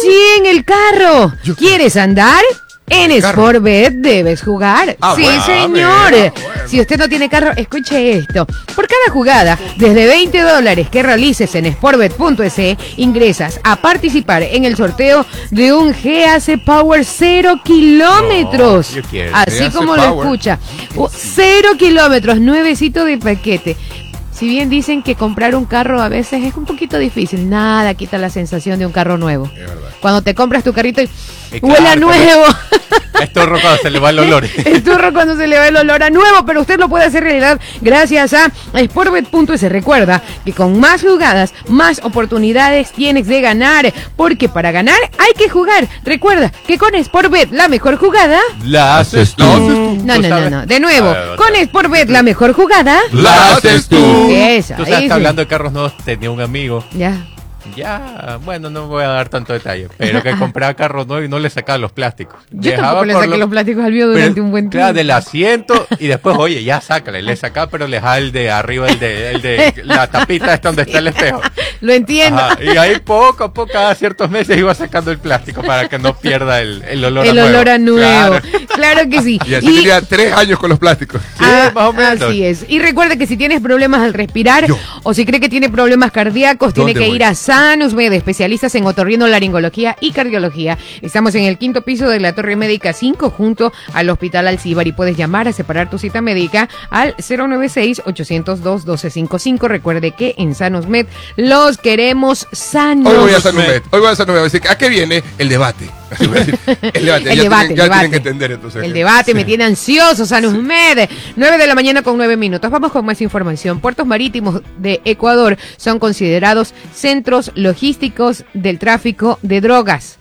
Sí, en el carro. ¿Quieres andar? En. Sportbet debes jugar. Ah, sí, bueno. señor. Bueno. Si usted no tiene carro, escuche esto. Por cada jugada, desde 20 dólares que realices en sportbet.es, ingresas a participar en el sorteo de un GAC Power 0 kilómetros. No. Así GAC como lo escucha. Uh, Cero kilómetros, nuevecito de paquete. Si bien dicen que comprar un carro a veces es un poquito difícil, nada quita la sensación de un carro nuevo. Es. Cuando te compras tu carrito y Eh, huele a nuevo. Es turro cuando se le va el olor. El turro cuando se le va el olor a nuevo, pero usted lo puede hacer realidad gracias a Sportbet.es. Recuerda que con más jugadas, más oportunidades tienes de ganar, porque para ganar hay que jugar. Recuerda que con Sportbet la mejor jugada... La haces tú. No, ¿Tú no, no, no. De nuevo, ver, con. Sportbet la mejor jugada... La haces tú. Esa, Tú sabes hablando de carros nuevos, tenía un amigo. Ya. Ya, bueno, no voy a dar tanto detalle, pero que compraba carros nuevos y no le sacaba los plásticos. Yo Dejaba le saqué lo- los plásticos al mío pero, durante un buen claro, tiempo. del asiento y después, oye, ya sácale, le sacaba, pero le dejaba el de arriba, el de, el de la tapita esta donde está el espejo. Lo entiendo. Ajá, y ahí poco a poco, cada ciertos meses iba sacando el plástico para que no pierda el, el olor El a nuevo. olor a nuevo. Claro. Claro, que sí. Y así tenía tres años con los plásticos. Sí, Ah, más o menos. Así es. Y recuerde que si tienes problemas al respirar Yo. o si cree que tiene problemas cardíacos, tiene ¿Dónde que voy? ir a Sanus Med, especialistas en otorrinolaringología y cardiología. Estamos en el quinto piso de la Torre Médica 5 junto al Hospital Alcibar y puedes llamar a separar tu cita médica al 096-802-1255. Recuerde que en Sanus Med los queremos sanos. Hoy voy a Sanumet. Hoy voy a Sanumet. Voy a decir, ¿a qué viene? El debate. El debate. El ya debate, tienen, el ya debate. tienen que entender entonces. El debate me Sí. tiene ansioso, Sanusmed. 9 de la mañana con 9 minutos. Vamos con más información. Puertos marítimos de Ecuador son considerados centros logísticos del tráfico de drogas.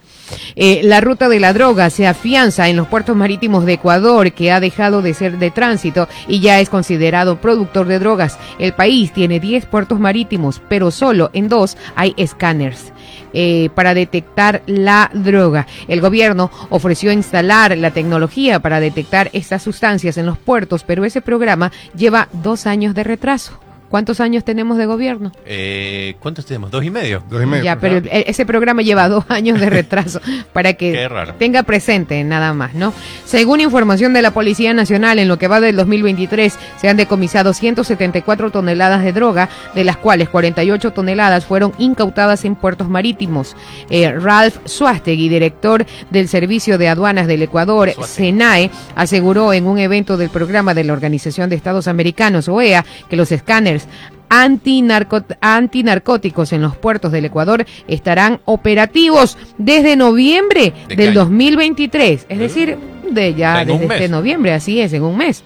Eh, la ruta de la droga se afianza en los puertos marítimos de Ecuador, que ha dejado de ser de tránsito y ya es considerado productor de drogas. El país tiene 10 puertos marítimos, pero solo en dos hay escáneres. eh, para detectar la droga. El gobierno ofreció instalar la tecnología para detectar estas sustancias en los puertos, pero ese programa lleva dos años de retraso. ¿Cuántos años tenemos de gobierno? Eh, ¿Cuántos tenemos? ¿Dos y medio? Dos y medio. Ya, pero el- ese programa lleva dos años de retraso para que tenga presente nada más, ¿no? Según información de la Policía Nacional, en lo que va del 2023 se han decomisado 174 toneladas de droga, de las cuales 48 toneladas fueron incautadas en puertos marítimos. Eh, Ralph Suastegui, director del Servicio de Aduanas del Ecuador, Suastegui. SENAE, aseguró en un evento del programa de la Organización de Estados Americanos, OEA, que los escáneres antinarcóticos en los puertos del Ecuador estarán operativos desde noviembre ¿De del año? 2023, es decir, de ya desde este noviembre, así es, en un mes.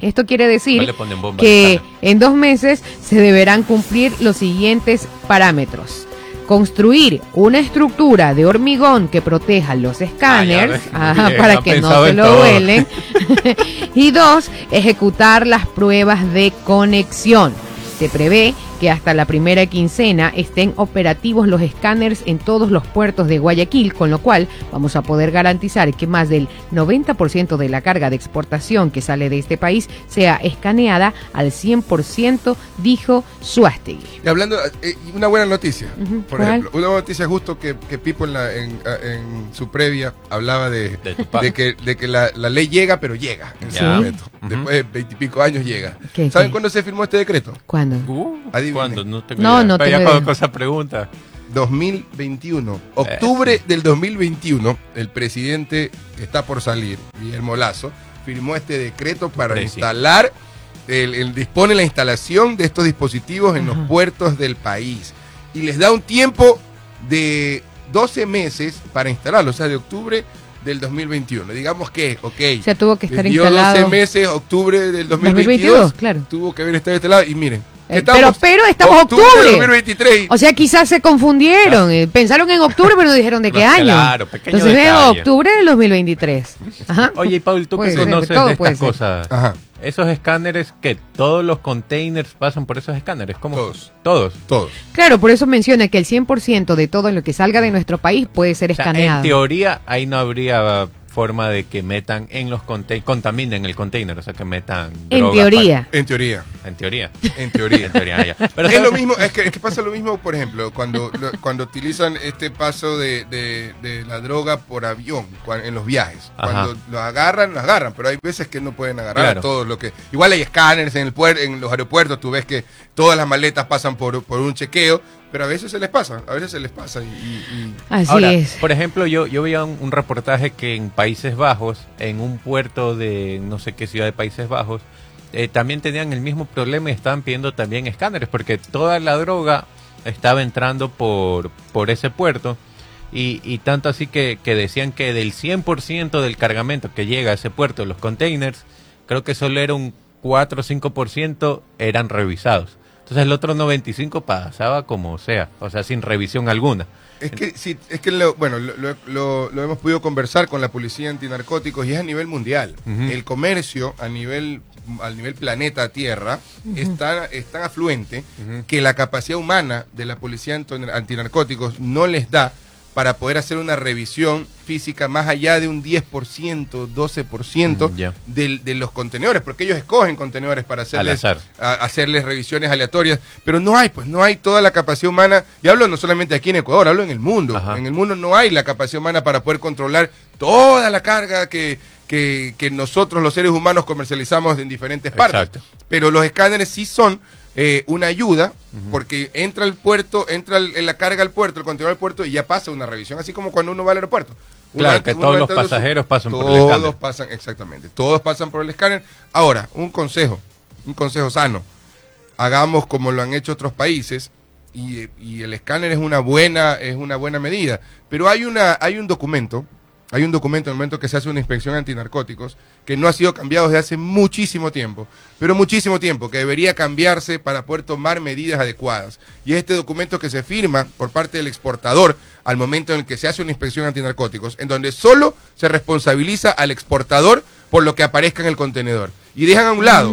Esto quiere decir que en dos meses se deberán cumplir los siguientes parámetros. Construir una estructura de hormigón que proteja los escáneres ajá, para que no se lo todo. vuelen. y dos, ejecutar las pruebas de conexión. Se prevé que hasta la primera quincena estén operativos los escáneres en todos los puertos de Guayaquil, con lo cual vamos a poder garantizar que más del 90% de la carga de exportación que sale de este país sea escaneada al 100%, dijo Suástegui. Y hablando, eh, una buena noticia, por ¿cuál? ejemplo, una buena noticia justo que, que Pipo en, la- en, en su previa hablaba de, que, de que la, la ley llega, pero llega en su Ya. momento. Después de veintipico años llega. ¿Qué, ¿Saben qué? cuándo se firmó este decreto? ¿Cuándo? Uh, ¿Cuándo? No tengo No, idea. no Pero ya tengo con esa pregunta. 2021. Octubre del 2021, el presidente que está por salir, Guillermo Lazo, firmó este decreto para instalar, el, el- dispone la instalación de estos dispositivos en los puertos del país. Y les da un tiempo de 12 meses para instalarlo, o sea, de octubre del 2021. Digamos que, ok. O sea, tuvo que estar instalado. 12 meses, octubre del 2022. 2022, claro. Tuvo que haber estado instalado y miren. Eh, estamos pero- pero estamos octubre octubre. del 2023. O sea, quizás se confundieron. eh, Pensaron en octubre, pero no dijeron de qué año. claro, pequeño Entonces veo octubre del 2023. Ajá. Oye, y Paul, tú que ser, conoces de estas cosas. Ajá. Esos escáneres que todos los containers pasan por esos escáneres. ¿Cómo? Todos. Todos. Todos. Claro, por eso menciona que el 100% de todo lo que salga de nuestro país puede ser O sea, escaneado. en teoría, ahí no habría forma de que metan en los containers, contaminen el container, o sea, que metan En teoría. En teoría. en teoría. En teoría. En teoría. Pero es lo mismo, es que, es que pasa lo mismo, por ejemplo, cuando, lo- cuando utilizan este paso de, de- de la droga por avión en los viajes. Ajá. Cuando lo agarran, lo agarran, pero hay veces que no pueden agarrar Claro. todo lo que. Igual hay escáneres en el puer- en los aeropuertos, tú ves que todas las maletas pasan por, por un chequeo, pero a veces se les pasa, a veces se les pasa y, y- y- Así Ahora, es. por ejemplo, yo, yo veía un, un reportaje que en Países Bajos, en un puerto de no sé qué ciudad de Países Bajos, eh, también tenían el mismo problema y estaban pidiendo también escáneres, porque toda la droga estaba entrando por, por ese puerto. Y, y tanto así que, que decían que del 100% del cargamento que llega a ese puerto, los containers, creo que solo era un 4 o 5% eran revisados. Entonces el otro 95 pasaba como sea, o sea, sin revisión alguna. Es que sí, es que lo, bueno, lo, lo- lo- lo hemos podido conversar con la policía antinarcóticos y es a nivel mundial. El comercio a nivel al nivel planeta Tierra es, tan, es tan afluente que la capacidad humana de la policía antinarcóticos no les da para poder hacer una revisión física más allá de un 10%, 12% Mm, ya. del- de los contenedores, porque ellos escogen contenedores para hacerles, a- hacerles revisiones aleatorias, pero no hay, pues no hay toda la capacidad humana, y hablo no solamente aquí en Ecuador, hablo en el mundo, Ajá. en el mundo no hay la capacidad humana para poder controlar toda la carga que, que, que nosotros los seres humanos comercializamos en diferentes partes, Exacto. pero los escáneres sí son eh, una ayuda, porque entra el puerto, entra el- en la carga al puerto, el contenedor al puerto y ya pasa una revisión, así como cuando uno va al aeropuerto. Uno Claro, que todos los su- pasajeros pasan por el Todos escáner. pasan, exactamente. Todos pasan por el escáner. Ahora, un consejo, un consejo sano. Hagamos como lo han hecho otros países y, y el escáner es una buena, es una buena medida. Pero hay una, hay un documento, hay un documento en el momento que se hace una inspección antinarcóticos que no ha sido cambiado desde hace muchísimo tiempo, pero muchísimo tiempo, que debería cambiarse para poder tomar medidas adecuadas. Y es este documento que se firma por parte del exportador al momento en el que se hace una inspección antinarcóticos, en donde solo se responsabiliza al exportador por lo que aparezca en el contenedor. Y dejan a un lado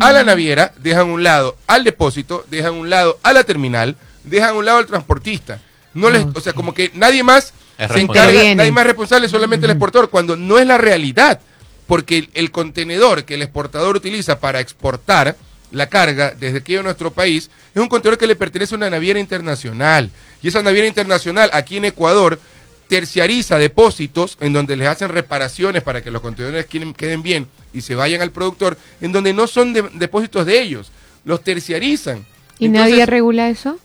a la naviera, dejan a un lado al depósito, dejan a un lado a la terminal, dejan a un lado al transportista. No les, o sea, como que nadie más se encarga, nadie más responsable, solamente el exportador, cuando no es la realidad. Porque el, el contenedor que el exportador utiliza para exportar la carga desde aquí a nuestro país es un contenedor que le pertenece a una naviera internacional. Y esa naviera internacional aquí en Ecuador terciariza depósitos en donde les hacen reparaciones para que los contenedores queden, queden bien y se vayan al productor, en donde no son de- depósitos de ellos, los terciarizan. ¿Y Entonces, nadie regula eso?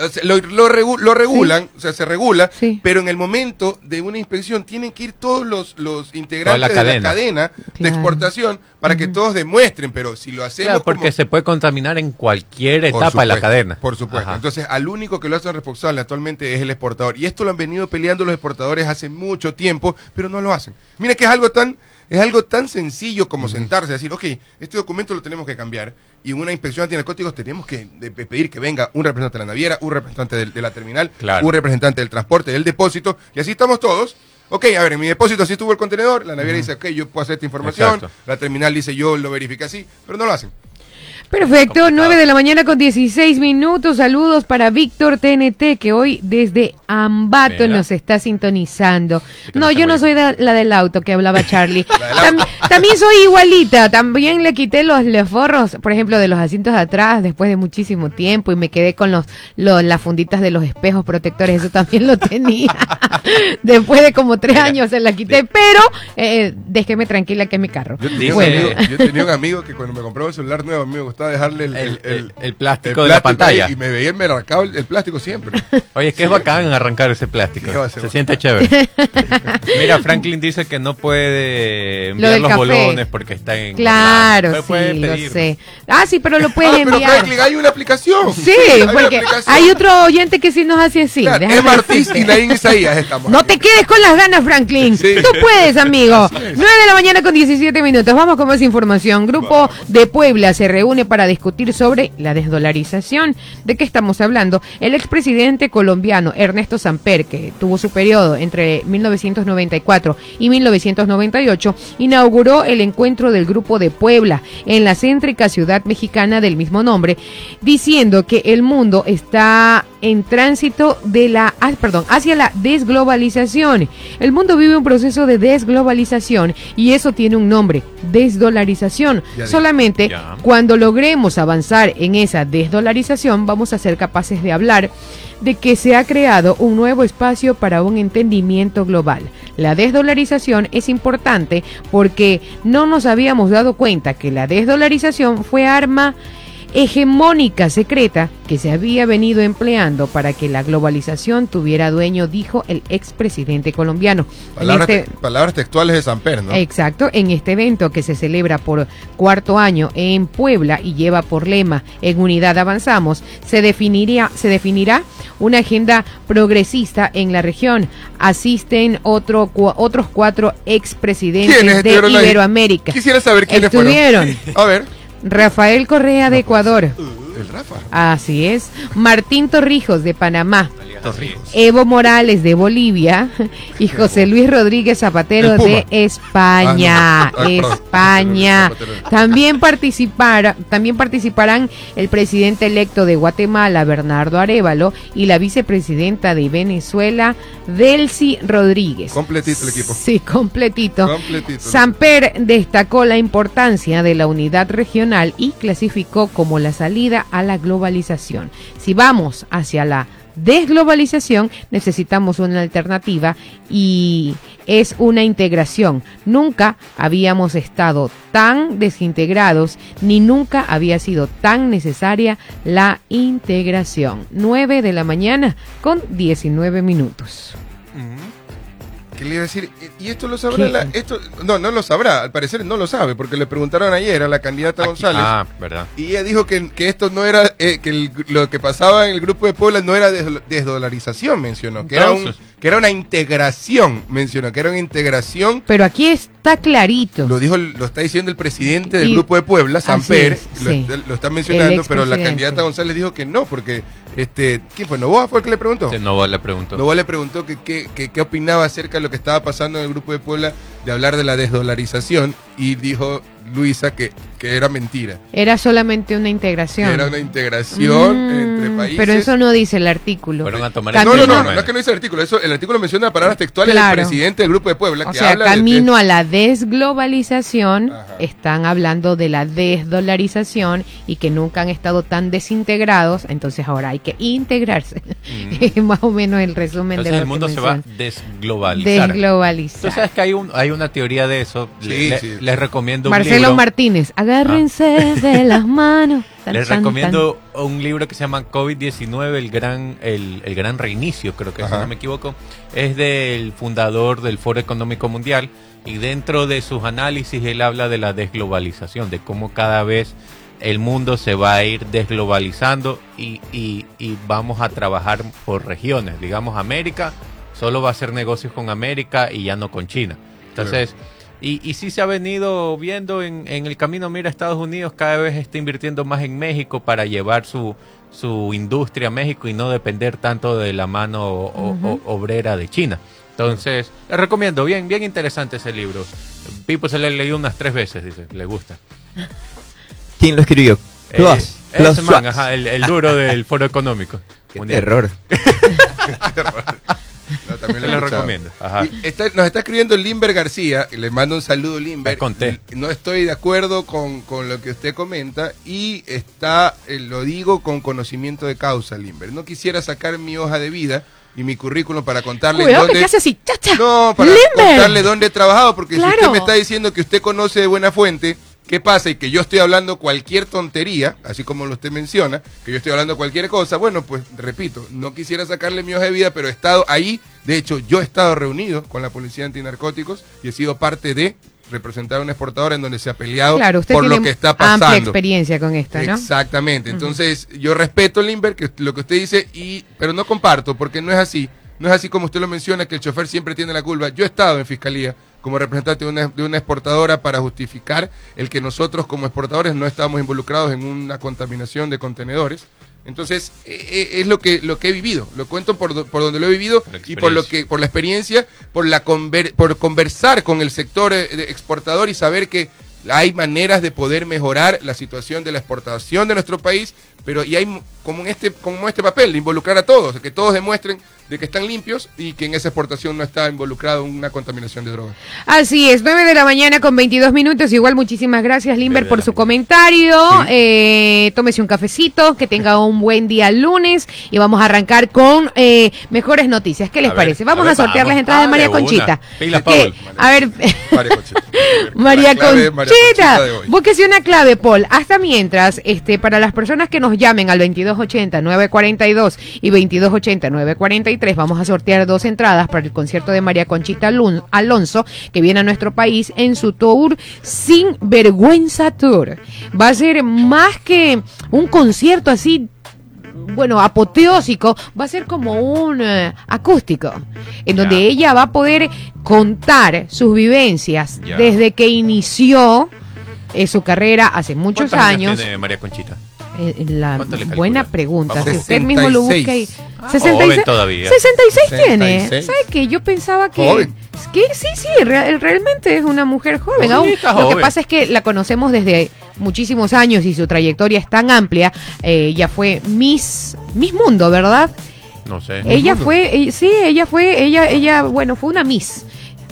O sea, lo, lo regu- lo regulan, o sea, se regula, Sí. pero en el momento de una inspección tienen que ir todos los, los integrantes la de la cadena. de exportación para que todos demuestren, pero si lo hacemos Claro, porque como- se puede contaminar en cualquier etapa de la cadena. Por supuesto. Ajá. Entonces, al único que lo hacen responsable actualmente es el exportador. Y esto lo han venido peleando los exportadores hace mucho tiempo, pero no lo hacen. Mira que es algo tan, es algo tan sencillo como sentarse y decir, ok, este documento lo tenemos que cambiar. Y en una inspección antinarcóticos tenemos que pedir que venga un representante de la naviera, un representante de, la terminal, Claro. un representante del transporte, del depósito, y así estamos todos. Ok, a ver, en mi depósito así estuvo el contenedor, la naviera dice, ok, yo puedo hacer esta información, Exacto. la terminal dice, yo lo verifique así, pero no lo hacen. Perfecto, Complicado. 9 de la mañana con 16 minutos. Saludos para Víctor TNT, que hoy desde Ambato Mira. nos está sintonizando. No, yo no soy de- la del auto que hablaba Charlie. También soy igualita. También le quité los, forros, por ejemplo, de los asientos de atrás después de muchísimo tiempo y me quedé con los, los- las funditas de los espejos protectores. Eso también lo tenía. después de como tres Mira. años se la quité, pero eh, déjeme tranquila que es mi carro. Yo tenía, un amigo, yo tenía un amigo que cuando me compraba un celular nuevo, a mí me dejarle el, El- el, el- el plástico de la ahí pantalla. Y me veía, me arrancaba el, el plástico siempre. Oye, es que es bacán arrancar ese plástico. Se siente chévere. Mira, Franklin dice que no puede enviar los café. bolones porque está en. Claro, Pero puede sí, lo pedir. sé. Ah, sí, pero lo puedes Ah, pero enviar. Franklin, hay una aplicación. Sí, hay porque aplicación. hay otro oyente que sí nos hace así. Claro, Ortiz decirte. y Naín Isaías estamos. No aquí. te quedes con las ganas, Franklin. Sí. Tú puedes, amigo. 9 de la mañana con 17 minutos. Vamos con más información. Grupo de Puebla se reúne para discutir sobre la desdolarización. ¿De qué estamos hablando? El expresidente colombiano Ernesto Samper, que tuvo su periodo entre 1994 y 1998, inauguró el encuentro del Grupo de Puebla en la céntrica ciudad mexicana del mismo nombre, diciendo que el mundo está en tránsito de la, ah, perdón, hacia la desglobalización. El mundo vive un proceso de desglobalización y eso tiene un nombre, desdolarización. Ya. Solamente Ya. cuando logremos avanzar en esa desdolarización vamos a ser capaces de hablar de que se ha creado un nuevo espacio para un entendimiento global. La desdolarización es importante porque no nos habíamos dado cuenta que la desdolarización fue arma hegemónica secreta que se había venido empleando para que la globalización tuviera dueño, dijo el expresidente colombiano. Palabras, este- te- palabras textuales de Samper, ¿no? Exacto, en este evento que se celebra por cuarto año en Puebla y lleva por lema En Unidad Avanzamos, se definiría, se definirá una agenda progresista en la región. Asisten otro, cu- otros cuatro expresidentes ¿Quiénes de ahí? Iberoamérica. Quisiera saber quiénes Estuvieron fueron. A ver. Rafael Correa de Ecuador, El Rafa. así es, Martín Torrijos de Panamá, Evo Morales de Bolivia y José Luis Rodríguez Zapatero de España. Ah, no. España. También participar, también participarán el presidente electo de Guatemala, Bernardo Arevalo, y la vicepresidenta de Venezuela, Delcy Rodríguez. Completito el equipo. Sí, completito. Completito. Samper destacó la importancia de la unidad regional y clasificó como la salida a la globalización. Si vamos hacia la desglobalización, necesitamos una alternativa y es una integración. Nunca habíamos estado tan desintegrados ni nunca había sido tan necesaria la integración. 9 de la mañana con 19 minutos. ¿Qué le iba a decir? ¿Y esto lo sabrá esto No, no lo sabrá. Al parecer no lo sabe, porque le preguntaron ayer a la candidata González. Ah, verdad. Y ella dijo que, que esto no era, eh, que el- lo que pasaba en el grupo de Puebla no era des- desdolarización, mencionó, que era, un. Que era una integración, mencionó, que era una integración. Pero aquí está clarito. Lo dijo, lo está diciendo el presidente del Y- grupo de Puebla, Samper, es, lo, sí. lo está mencionando, pero la candidata González dijo que no, porque, este, ¿quién fue? ¿Novoa fue el que le preguntó? Este Nova le preguntó. Novoa le preguntó que, qué opinaba acerca de lo que estaba pasando en el grupo de Puebla de hablar de la desdolarización y dijo Luisa que, que era mentira. Era solamente una integración. Era una integración Mm, entre países. Pero eso no dice el artículo. Fueron a tomar No, no, no, Camino- no, no es que no dice el artículo. Eso, el artículo menciona palabras textuales Claro. del presidente del grupo de Puebla. O que sea, habla de- camino a la desglobalización, Ajá. están hablando de la desdolarización y que nunca han estado tan desintegrados, entonces ahora hay que integrarse. Es más o menos el resumen Entonces de lo el mundo que se va a desglobalizar. Desglobalizar. Tú sabes que hay, un, hay una teoría de eso. Sí, Le- sí. le- les recomiendo un Marcelo libro. Martínez, agárrense de las manos. Tan, Les tan, recomiendo un libro que se llama COVID-19, el gran, el, el gran reinicio, creo que si no me equivoco. Es del fundador del Foro Económico Mundial y dentro de sus análisis él habla de la desglobalización, de cómo cada vez el mundo se va a ir desglobalizando y, y- y vamos a trabajar por regiones. Digamos, América solo va a hacer negocios con América y ya no con China. Entonces, y, y sí se ha venido viendo en, en el camino, mira, Estados Unidos cada vez está invirtiendo más en México para llevar su, su industria a México y no depender tanto de la mano o- o- obrera de China. Entonces, les recomiendo, bien, bien interesante ese libro. Pipo se lo ha leído unas tres veces, dice, le gusta. ¿Quién lo escribió? Eh, man, Schwab. ajá, el, el duro del foro económico. Qué Mundial. terror. No, también lo recomiendo. Ajá. Y está- nos está escribiendo Limber García, y le mando un saludo Limber. Conté. No estoy de acuerdo con, con lo que usted comenta y está, eh, lo digo con conocimiento de causa, Limber. No quisiera sacar mi hoja de vida y mi currículum para contarle Cuidado que dónde... hace así, chacha. No, para Limber. contarle dónde he trabajado, porque si usted me está diciendo que usted conoce de buena fuente, ¿qué pasa? Y que yo estoy hablando cualquier tontería, así como lo usted menciona, que yo estoy hablando cualquier cosa, bueno, pues repito, no quisiera sacarle mi hoja de vida, pero he estado ahí, de hecho, yo he estado reunido con la Policía Antinarcóticos y he sido parte de representar a una exportadora en donde se ha peleado Claro, usted por tiene lo que está amplia pasando. experiencia con esto, ¿no? Exactamente. Entonces, yo respeto, Limber, que lo que usted dice, y, pero no comparto, porque no es así. No es así como usted lo menciona, que el chofer siempre tiene la culpa. Yo he estado en fiscalía como representante de una, de una exportadora para justificar el que nosotros como exportadores no estamos involucrados en una contaminación de contenedores. Entonces, eh, eh, es lo que, lo que he vivido. Lo cuento por, do- por donde lo he vivido y por lo que por la experiencia, por la conver- por conversar con el sector eh, exportador y saber que hay maneras de poder mejorar la situación de la exportación de nuestro país, pero y hay como en este como este papel de involucrar a todos, que todos demuestren de que están limpios y que en esa exportación no está involucrado una contaminación de drogas. Así es, 9 de la mañana con 22 minutos. Igual muchísimas gracias, Limber, por su mañana. comentario. Eh, tómese un cafecito, que tenga un buen día lunes y vamos a arrancar con eh, mejores noticias. ¿Qué les A ver, parece? Vamos a ver, sortear vamos. las entradas Ah, de María de una. Conchita. Pila. A ver, María Conchita. María Conchita, María búsquese una clave, Paul. Hasta mientras, este, para las personas que nos llamen al 2280-942 y 2280-943, vamos a sortear dos entradas para el concierto de María Conchita Lun- Alonso, que viene a nuestro país en su tour Sin Vergüenza Tour. Va a ser más que un concierto así bueno, apoteósico, va a ser como un eh, acústico, en donde ella va a poder contar sus vivencias desde que inició eh, su carrera hace muchos ¿Cuántos años. tiene María Conchita? Eh, la buena pregunta. Vamos. Si usted mismo lo busca ahí. 66. joven todavía. 66 tiene. 66. ¿Sabe qué? Yo pensaba que. Joven. que sí, sí, re- realmente es una mujer joven. aún. Lo que pasa es que la conocemos desde muchísimos años y su trayectoria es tan amplia. Eh, ella fue Miss, Miss Mundo, ¿verdad? No sé. Ella fue, eh, sí, ella fue, ella, ella, bueno, fue una Miss.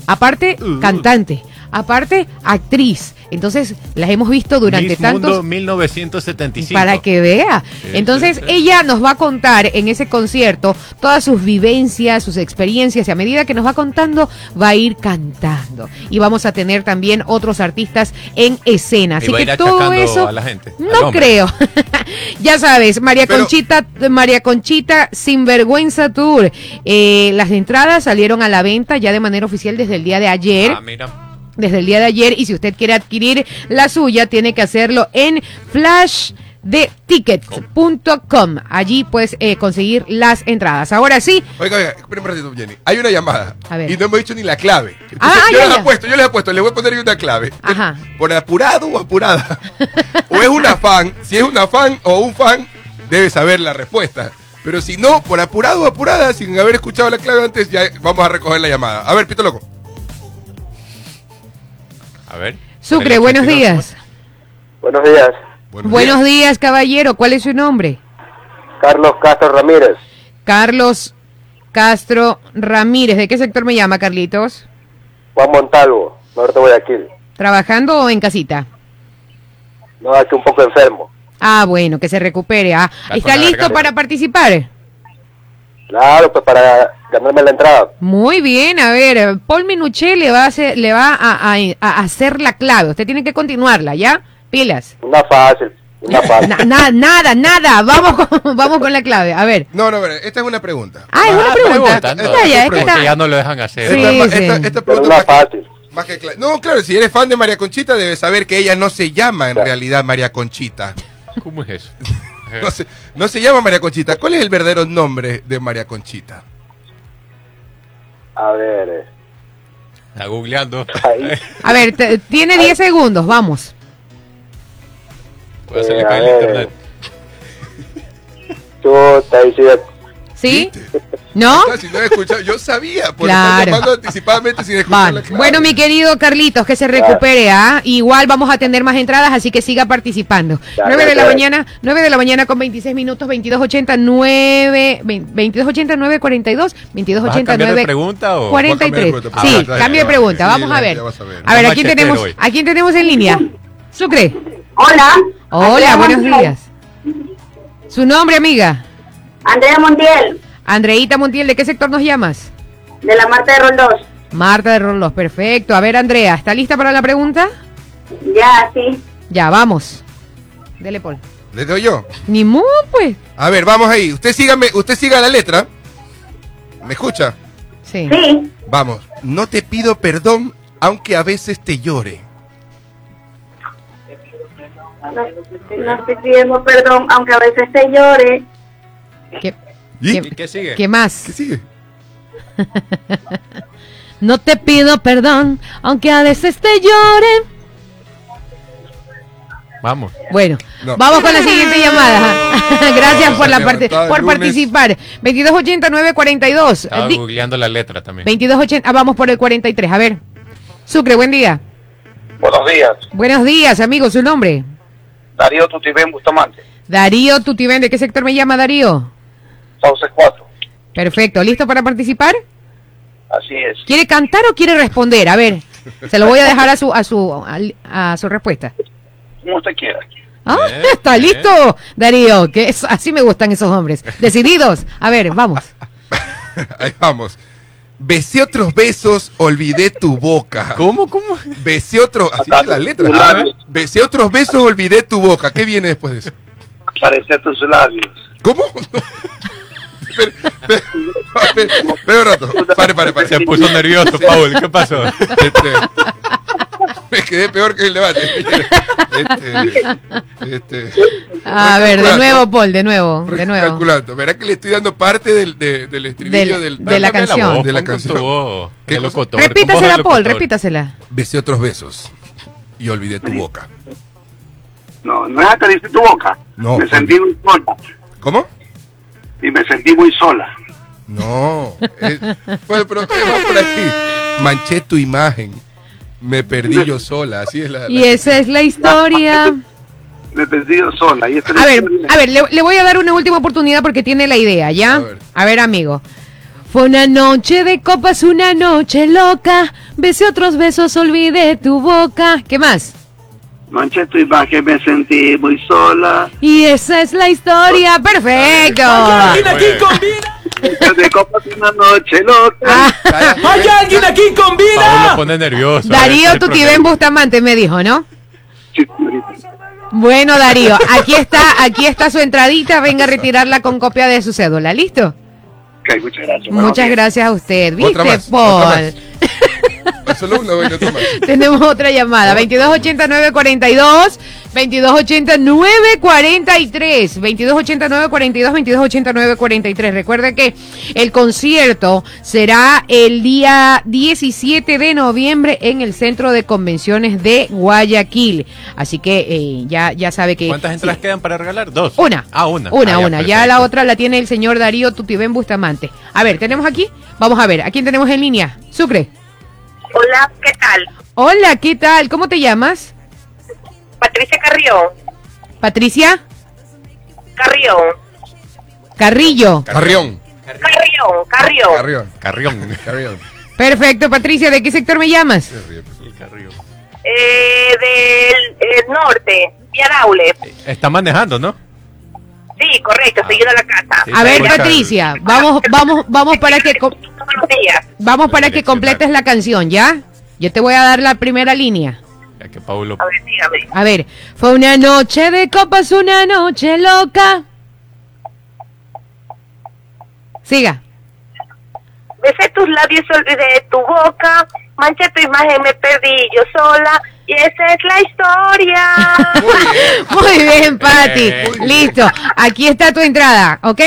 Aparte, Uh. cantante. Aparte, actriz. Entonces, las hemos visto durante Miss tantos Mundo 1975. para que vea. Entonces ella nos va a contar en ese concierto todas sus vivencias, sus experiencias y a medida que nos va contando va a ir cantando. Y vamos a tener también otros artistas en escena. Así que todo eso a la gente, al no creo. ya sabes, María Pero- Conchita, María Conchita Sinvergüenza Tour. Eh, las entradas salieron a la venta ya de manera oficial desde el día de ayer Ah, mira. Desde el día de ayer y si usted quiere adquirir la suya tiene que hacerlo en flashdetickets.com. Allí puedes eh, conseguir las entradas. Ahora sí, Oiga, oiga, espera un ratito, Jenny. Hay una llamada. A ver. Y no hemos dicho ni la clave. Entonces, Ah, yo les he puesto, yo les he puesto, le voy a poner una clave. Ajá. Por apurado o apurada. o es una fan. Si es una fan o un fan, debe saber la respuesta. Pero si no, por apurado o apurada, sin haber escuchado la clave antes, ya vamos a recoger la llamada. A ver, Pito Loco. A ver. Sucre, buenos 82. días. Buenos días, Buenos días, caballero. ¿Cuál es su nombre? Carlos Castro Ramírez, Carlos Castro Ramírez. ¿De qué sector me llama, Carlitos? Juan Montalvo, norte de Guayaquil. ¿Trabajando o en casita? No, aquí un poco enfermo. Ah, bueno, que se recupere. Ah, ¿Está listo para participar? Claro, pues para ganarme la entrada. Muy bien, a ver, Paul Minuché le va a hacer, le va a, a- a hacer la clave. Usted tiene que continuarla, ¿ya? Pilas. Una fácil, una fácil. Na- na- nada, nada. Vamos con, vamos con la clave. A ver. No, no, pero esta es una pregunta. Ah, es una pregunta. preguntando. Ya, ya, es ya no lo dejan hacer. Sí, esta, sí. esta- esta pregunta una más que- fácil. más que. No, claro, si eres fan de María Conchita, debes saber que ella no se llama en Claro. realidad María Conchita. ¿Cómo es eso? No se, no se llama María Conchita. ¿Cuál es el verdadero nombre de María Conchita? A ver, eh, Está googleando. ahí. A ver, te- tiene 10 segundos, vamos. Le Eh, a el ver. internet. Chuta, ahí sí, ¿Sí? ¿No? Ah, Si no he escuchado, yo sabía, por Claro. estar llamando anticipadamente sin escuchar Vale. la clave. Bueno, mi querido Carlitos, que se recupere, ¿ah? Igual vamos a tener más entradas, así que siga participando. Dale, 9 de la mañana, 9 de la mañana con 26 minutos, 2280 9 2280 942, ¿Vas a 2280 cambiar de 9 pregunta o...? 43. Voy a cambiar de pregunta, Sí, pero- cambio de Ah, pregunta, sí, vamos a ver. a ver, ¿a quién tenemos? hoy. ¿A quién tenemos en línea? Sucre. Hola. Hola, buenos días. Su nombre, amiga. Andrea Montiel, Andreita Montiel, ¿de qué sector nos llamas? de la Marta de Roldós. Marta de Rolos, perfecto. A ver, Andrea, ¿está lista para la pregunta? Ya, sí. Ya, vamos. Dele, Paul. ¿Le doy yo? Ni modo, pues. A ver, vamos ahí. Usted sígame, usted siga la letra. ¿Me escucha? Sí. Sí. Vamos. No te pido perdón, aunque a veces te llore. No, no estoy pidiendo perdón, aunque a veces te llore. ¿Qué, ¿Y? ¿Qué- ¿Y qué sigue? qué más? ¿Qué sigue? No te pido perdón, aunque a veces te llore. Vamos. Bueno, No. vamos con la siguiente llamada. Gracias por la parte, por participar. 2289-42. Estaba googleando la letra también. 2280, ah, vamos por el 43. A ver. Sucre, buen día. Buenos días. Buenos días, amigo, su nombre. Darío Tutibén Bustamante. Darío Tutibén, ¿de qué sector me llama Darío? Sauce 4. Perfecto, ¿listo para participar? Así es. ¿Quiere cantar o quiere responder? A ver, se lo voy a dejar a su a su a, su respuesta. Como usted quiera. Ah, Bien, está bien. listo, Darío, que es, así me gustan esos hombres. Decididos. A ver, vamos. Ahí vamos. Besé otros besos, olvidé tu boca. ¿Cómo, cómo? Besé otros, así es la letra. Ah. Besé otros besos, olvidé tu boca. ¿Qué viene después de eso? Parece tus labios. ¿Cómo? Espera, espera, un rato. Pare, pare, pare. Se puso nervioso, Paul. ¿Qué pasó? Este, me quedé peor que el debate. Este, este, A ver, de nuevo, Paul, de nuevo, de nuevo. recalculando. Verá que le estoy dando parte del, de- del estribillo Del- del, de la canción. voz, de la canción. Repítasela, Paul, repítasela. Besé otros besos y olvidé tu boca. No, no es acariciar tu boca. No. Me sentí sola. ¿Cómo? Y me sentí muy sola. No. es- bueno, pero ¿qué va por aquí? Manché tu imagen. Me perdí yo sola. Así es la. Y la- esa es la historia. Me sentí sola. Y esta es la A ver, historia. a ver, le, le voy a dar una última oportunidad porque tiene la idea, ¿ya? A ver. A ver, amigo. Fue una noche de copas, una noche loca. Besé otros besos, olvidé tu boca. ¿Qué más? Manché tu imagen, me sentí muy sola. Y esa es la historia. Perfecto. De copas una noche loca. Ah, ¿Hay alguien aquí con vida? pone nervioso. Darío el Tutibén problema. Bustamante me dijo, ¿no? Sí, señorita. Bueno, Darío, aquí está, aquí está su entradita. Venga a retirarla con copia de su cédula. ¿Listo? Ok, muchas gracias. Muchas gracias a usted. ¿Viste, Paul? Solo una, más. Tenemos otra llamada, 2289-42, 2289-43, 2289-42, 2289-43. Recuerde que el concierto será el día 17 de noviembre en el Centro de Convenciones de Guayaquil. Así que eh, ya, ya sabe que... ¿Cuántas entradas sí. quedan para regalar? Dos. Una. Ah, una. Una, Ah, una. Ya la otra la tiene el señor Darío Tutibén Bustamante. A ver, ¿tenemos aquí? Vamos a ver, ¿a quién tenemos en línea? Sucre. Hola, ¿qué tal? Hola, ¿qué tal? ¿Cómo te llamas? Patricia Carrión. Patricia Carrión. Carrillo. Carrión. Carrión, Carrión. Carrión. Carrión. Carrión. Perfecto, Patricia, ¿de qué sector me llamas? Eh, del eh, norte, Vía Daule. Está manejando, ¿no? Sí, correcto, estoy yendo a la casa. Sí, A ver. Patricia, vamos, vamos, vamos para que días. vamos para que completes la canción, ¿ya? Yo te voy a dar la primera línea. Ya que Paulo. A ver, dígame. A ver, fue una noche de copas, una noche loca. Siga. Besé tus labios, olvidé tu boca. Manché tu imagen, me perdí yo sola. Y esa es la historia. Muy bien, Pati. Bien. Listo. Aquí está tu entrada, ¿ok?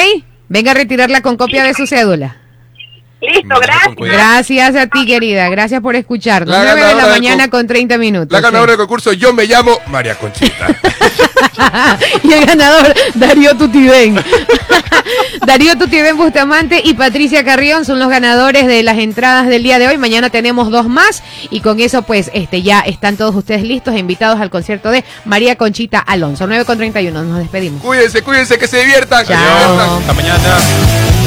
Venga a retirarla con copia de su cédula. Listo, gracias. Gracias a ti, querida. Gracias por escucharnos. La 9 de la mañana con- con 30 minutos. La sí. ganadora del concurso, yo me llamo María Conchita. y el ganador, Darío Tutibén. Darío Tutibén Bustamante y Patricia Carrión son los ganadores de las entradas del día de hoy. Mañana tenemos dos más y con eso pues este ya están todos ustedes listos e invitados al concierto de María Conchita Alonso. 9 con 31. Nos despedimos. cuídense, cuídense, que se diviertan. que se Chao. diviertan. Hasta mañana.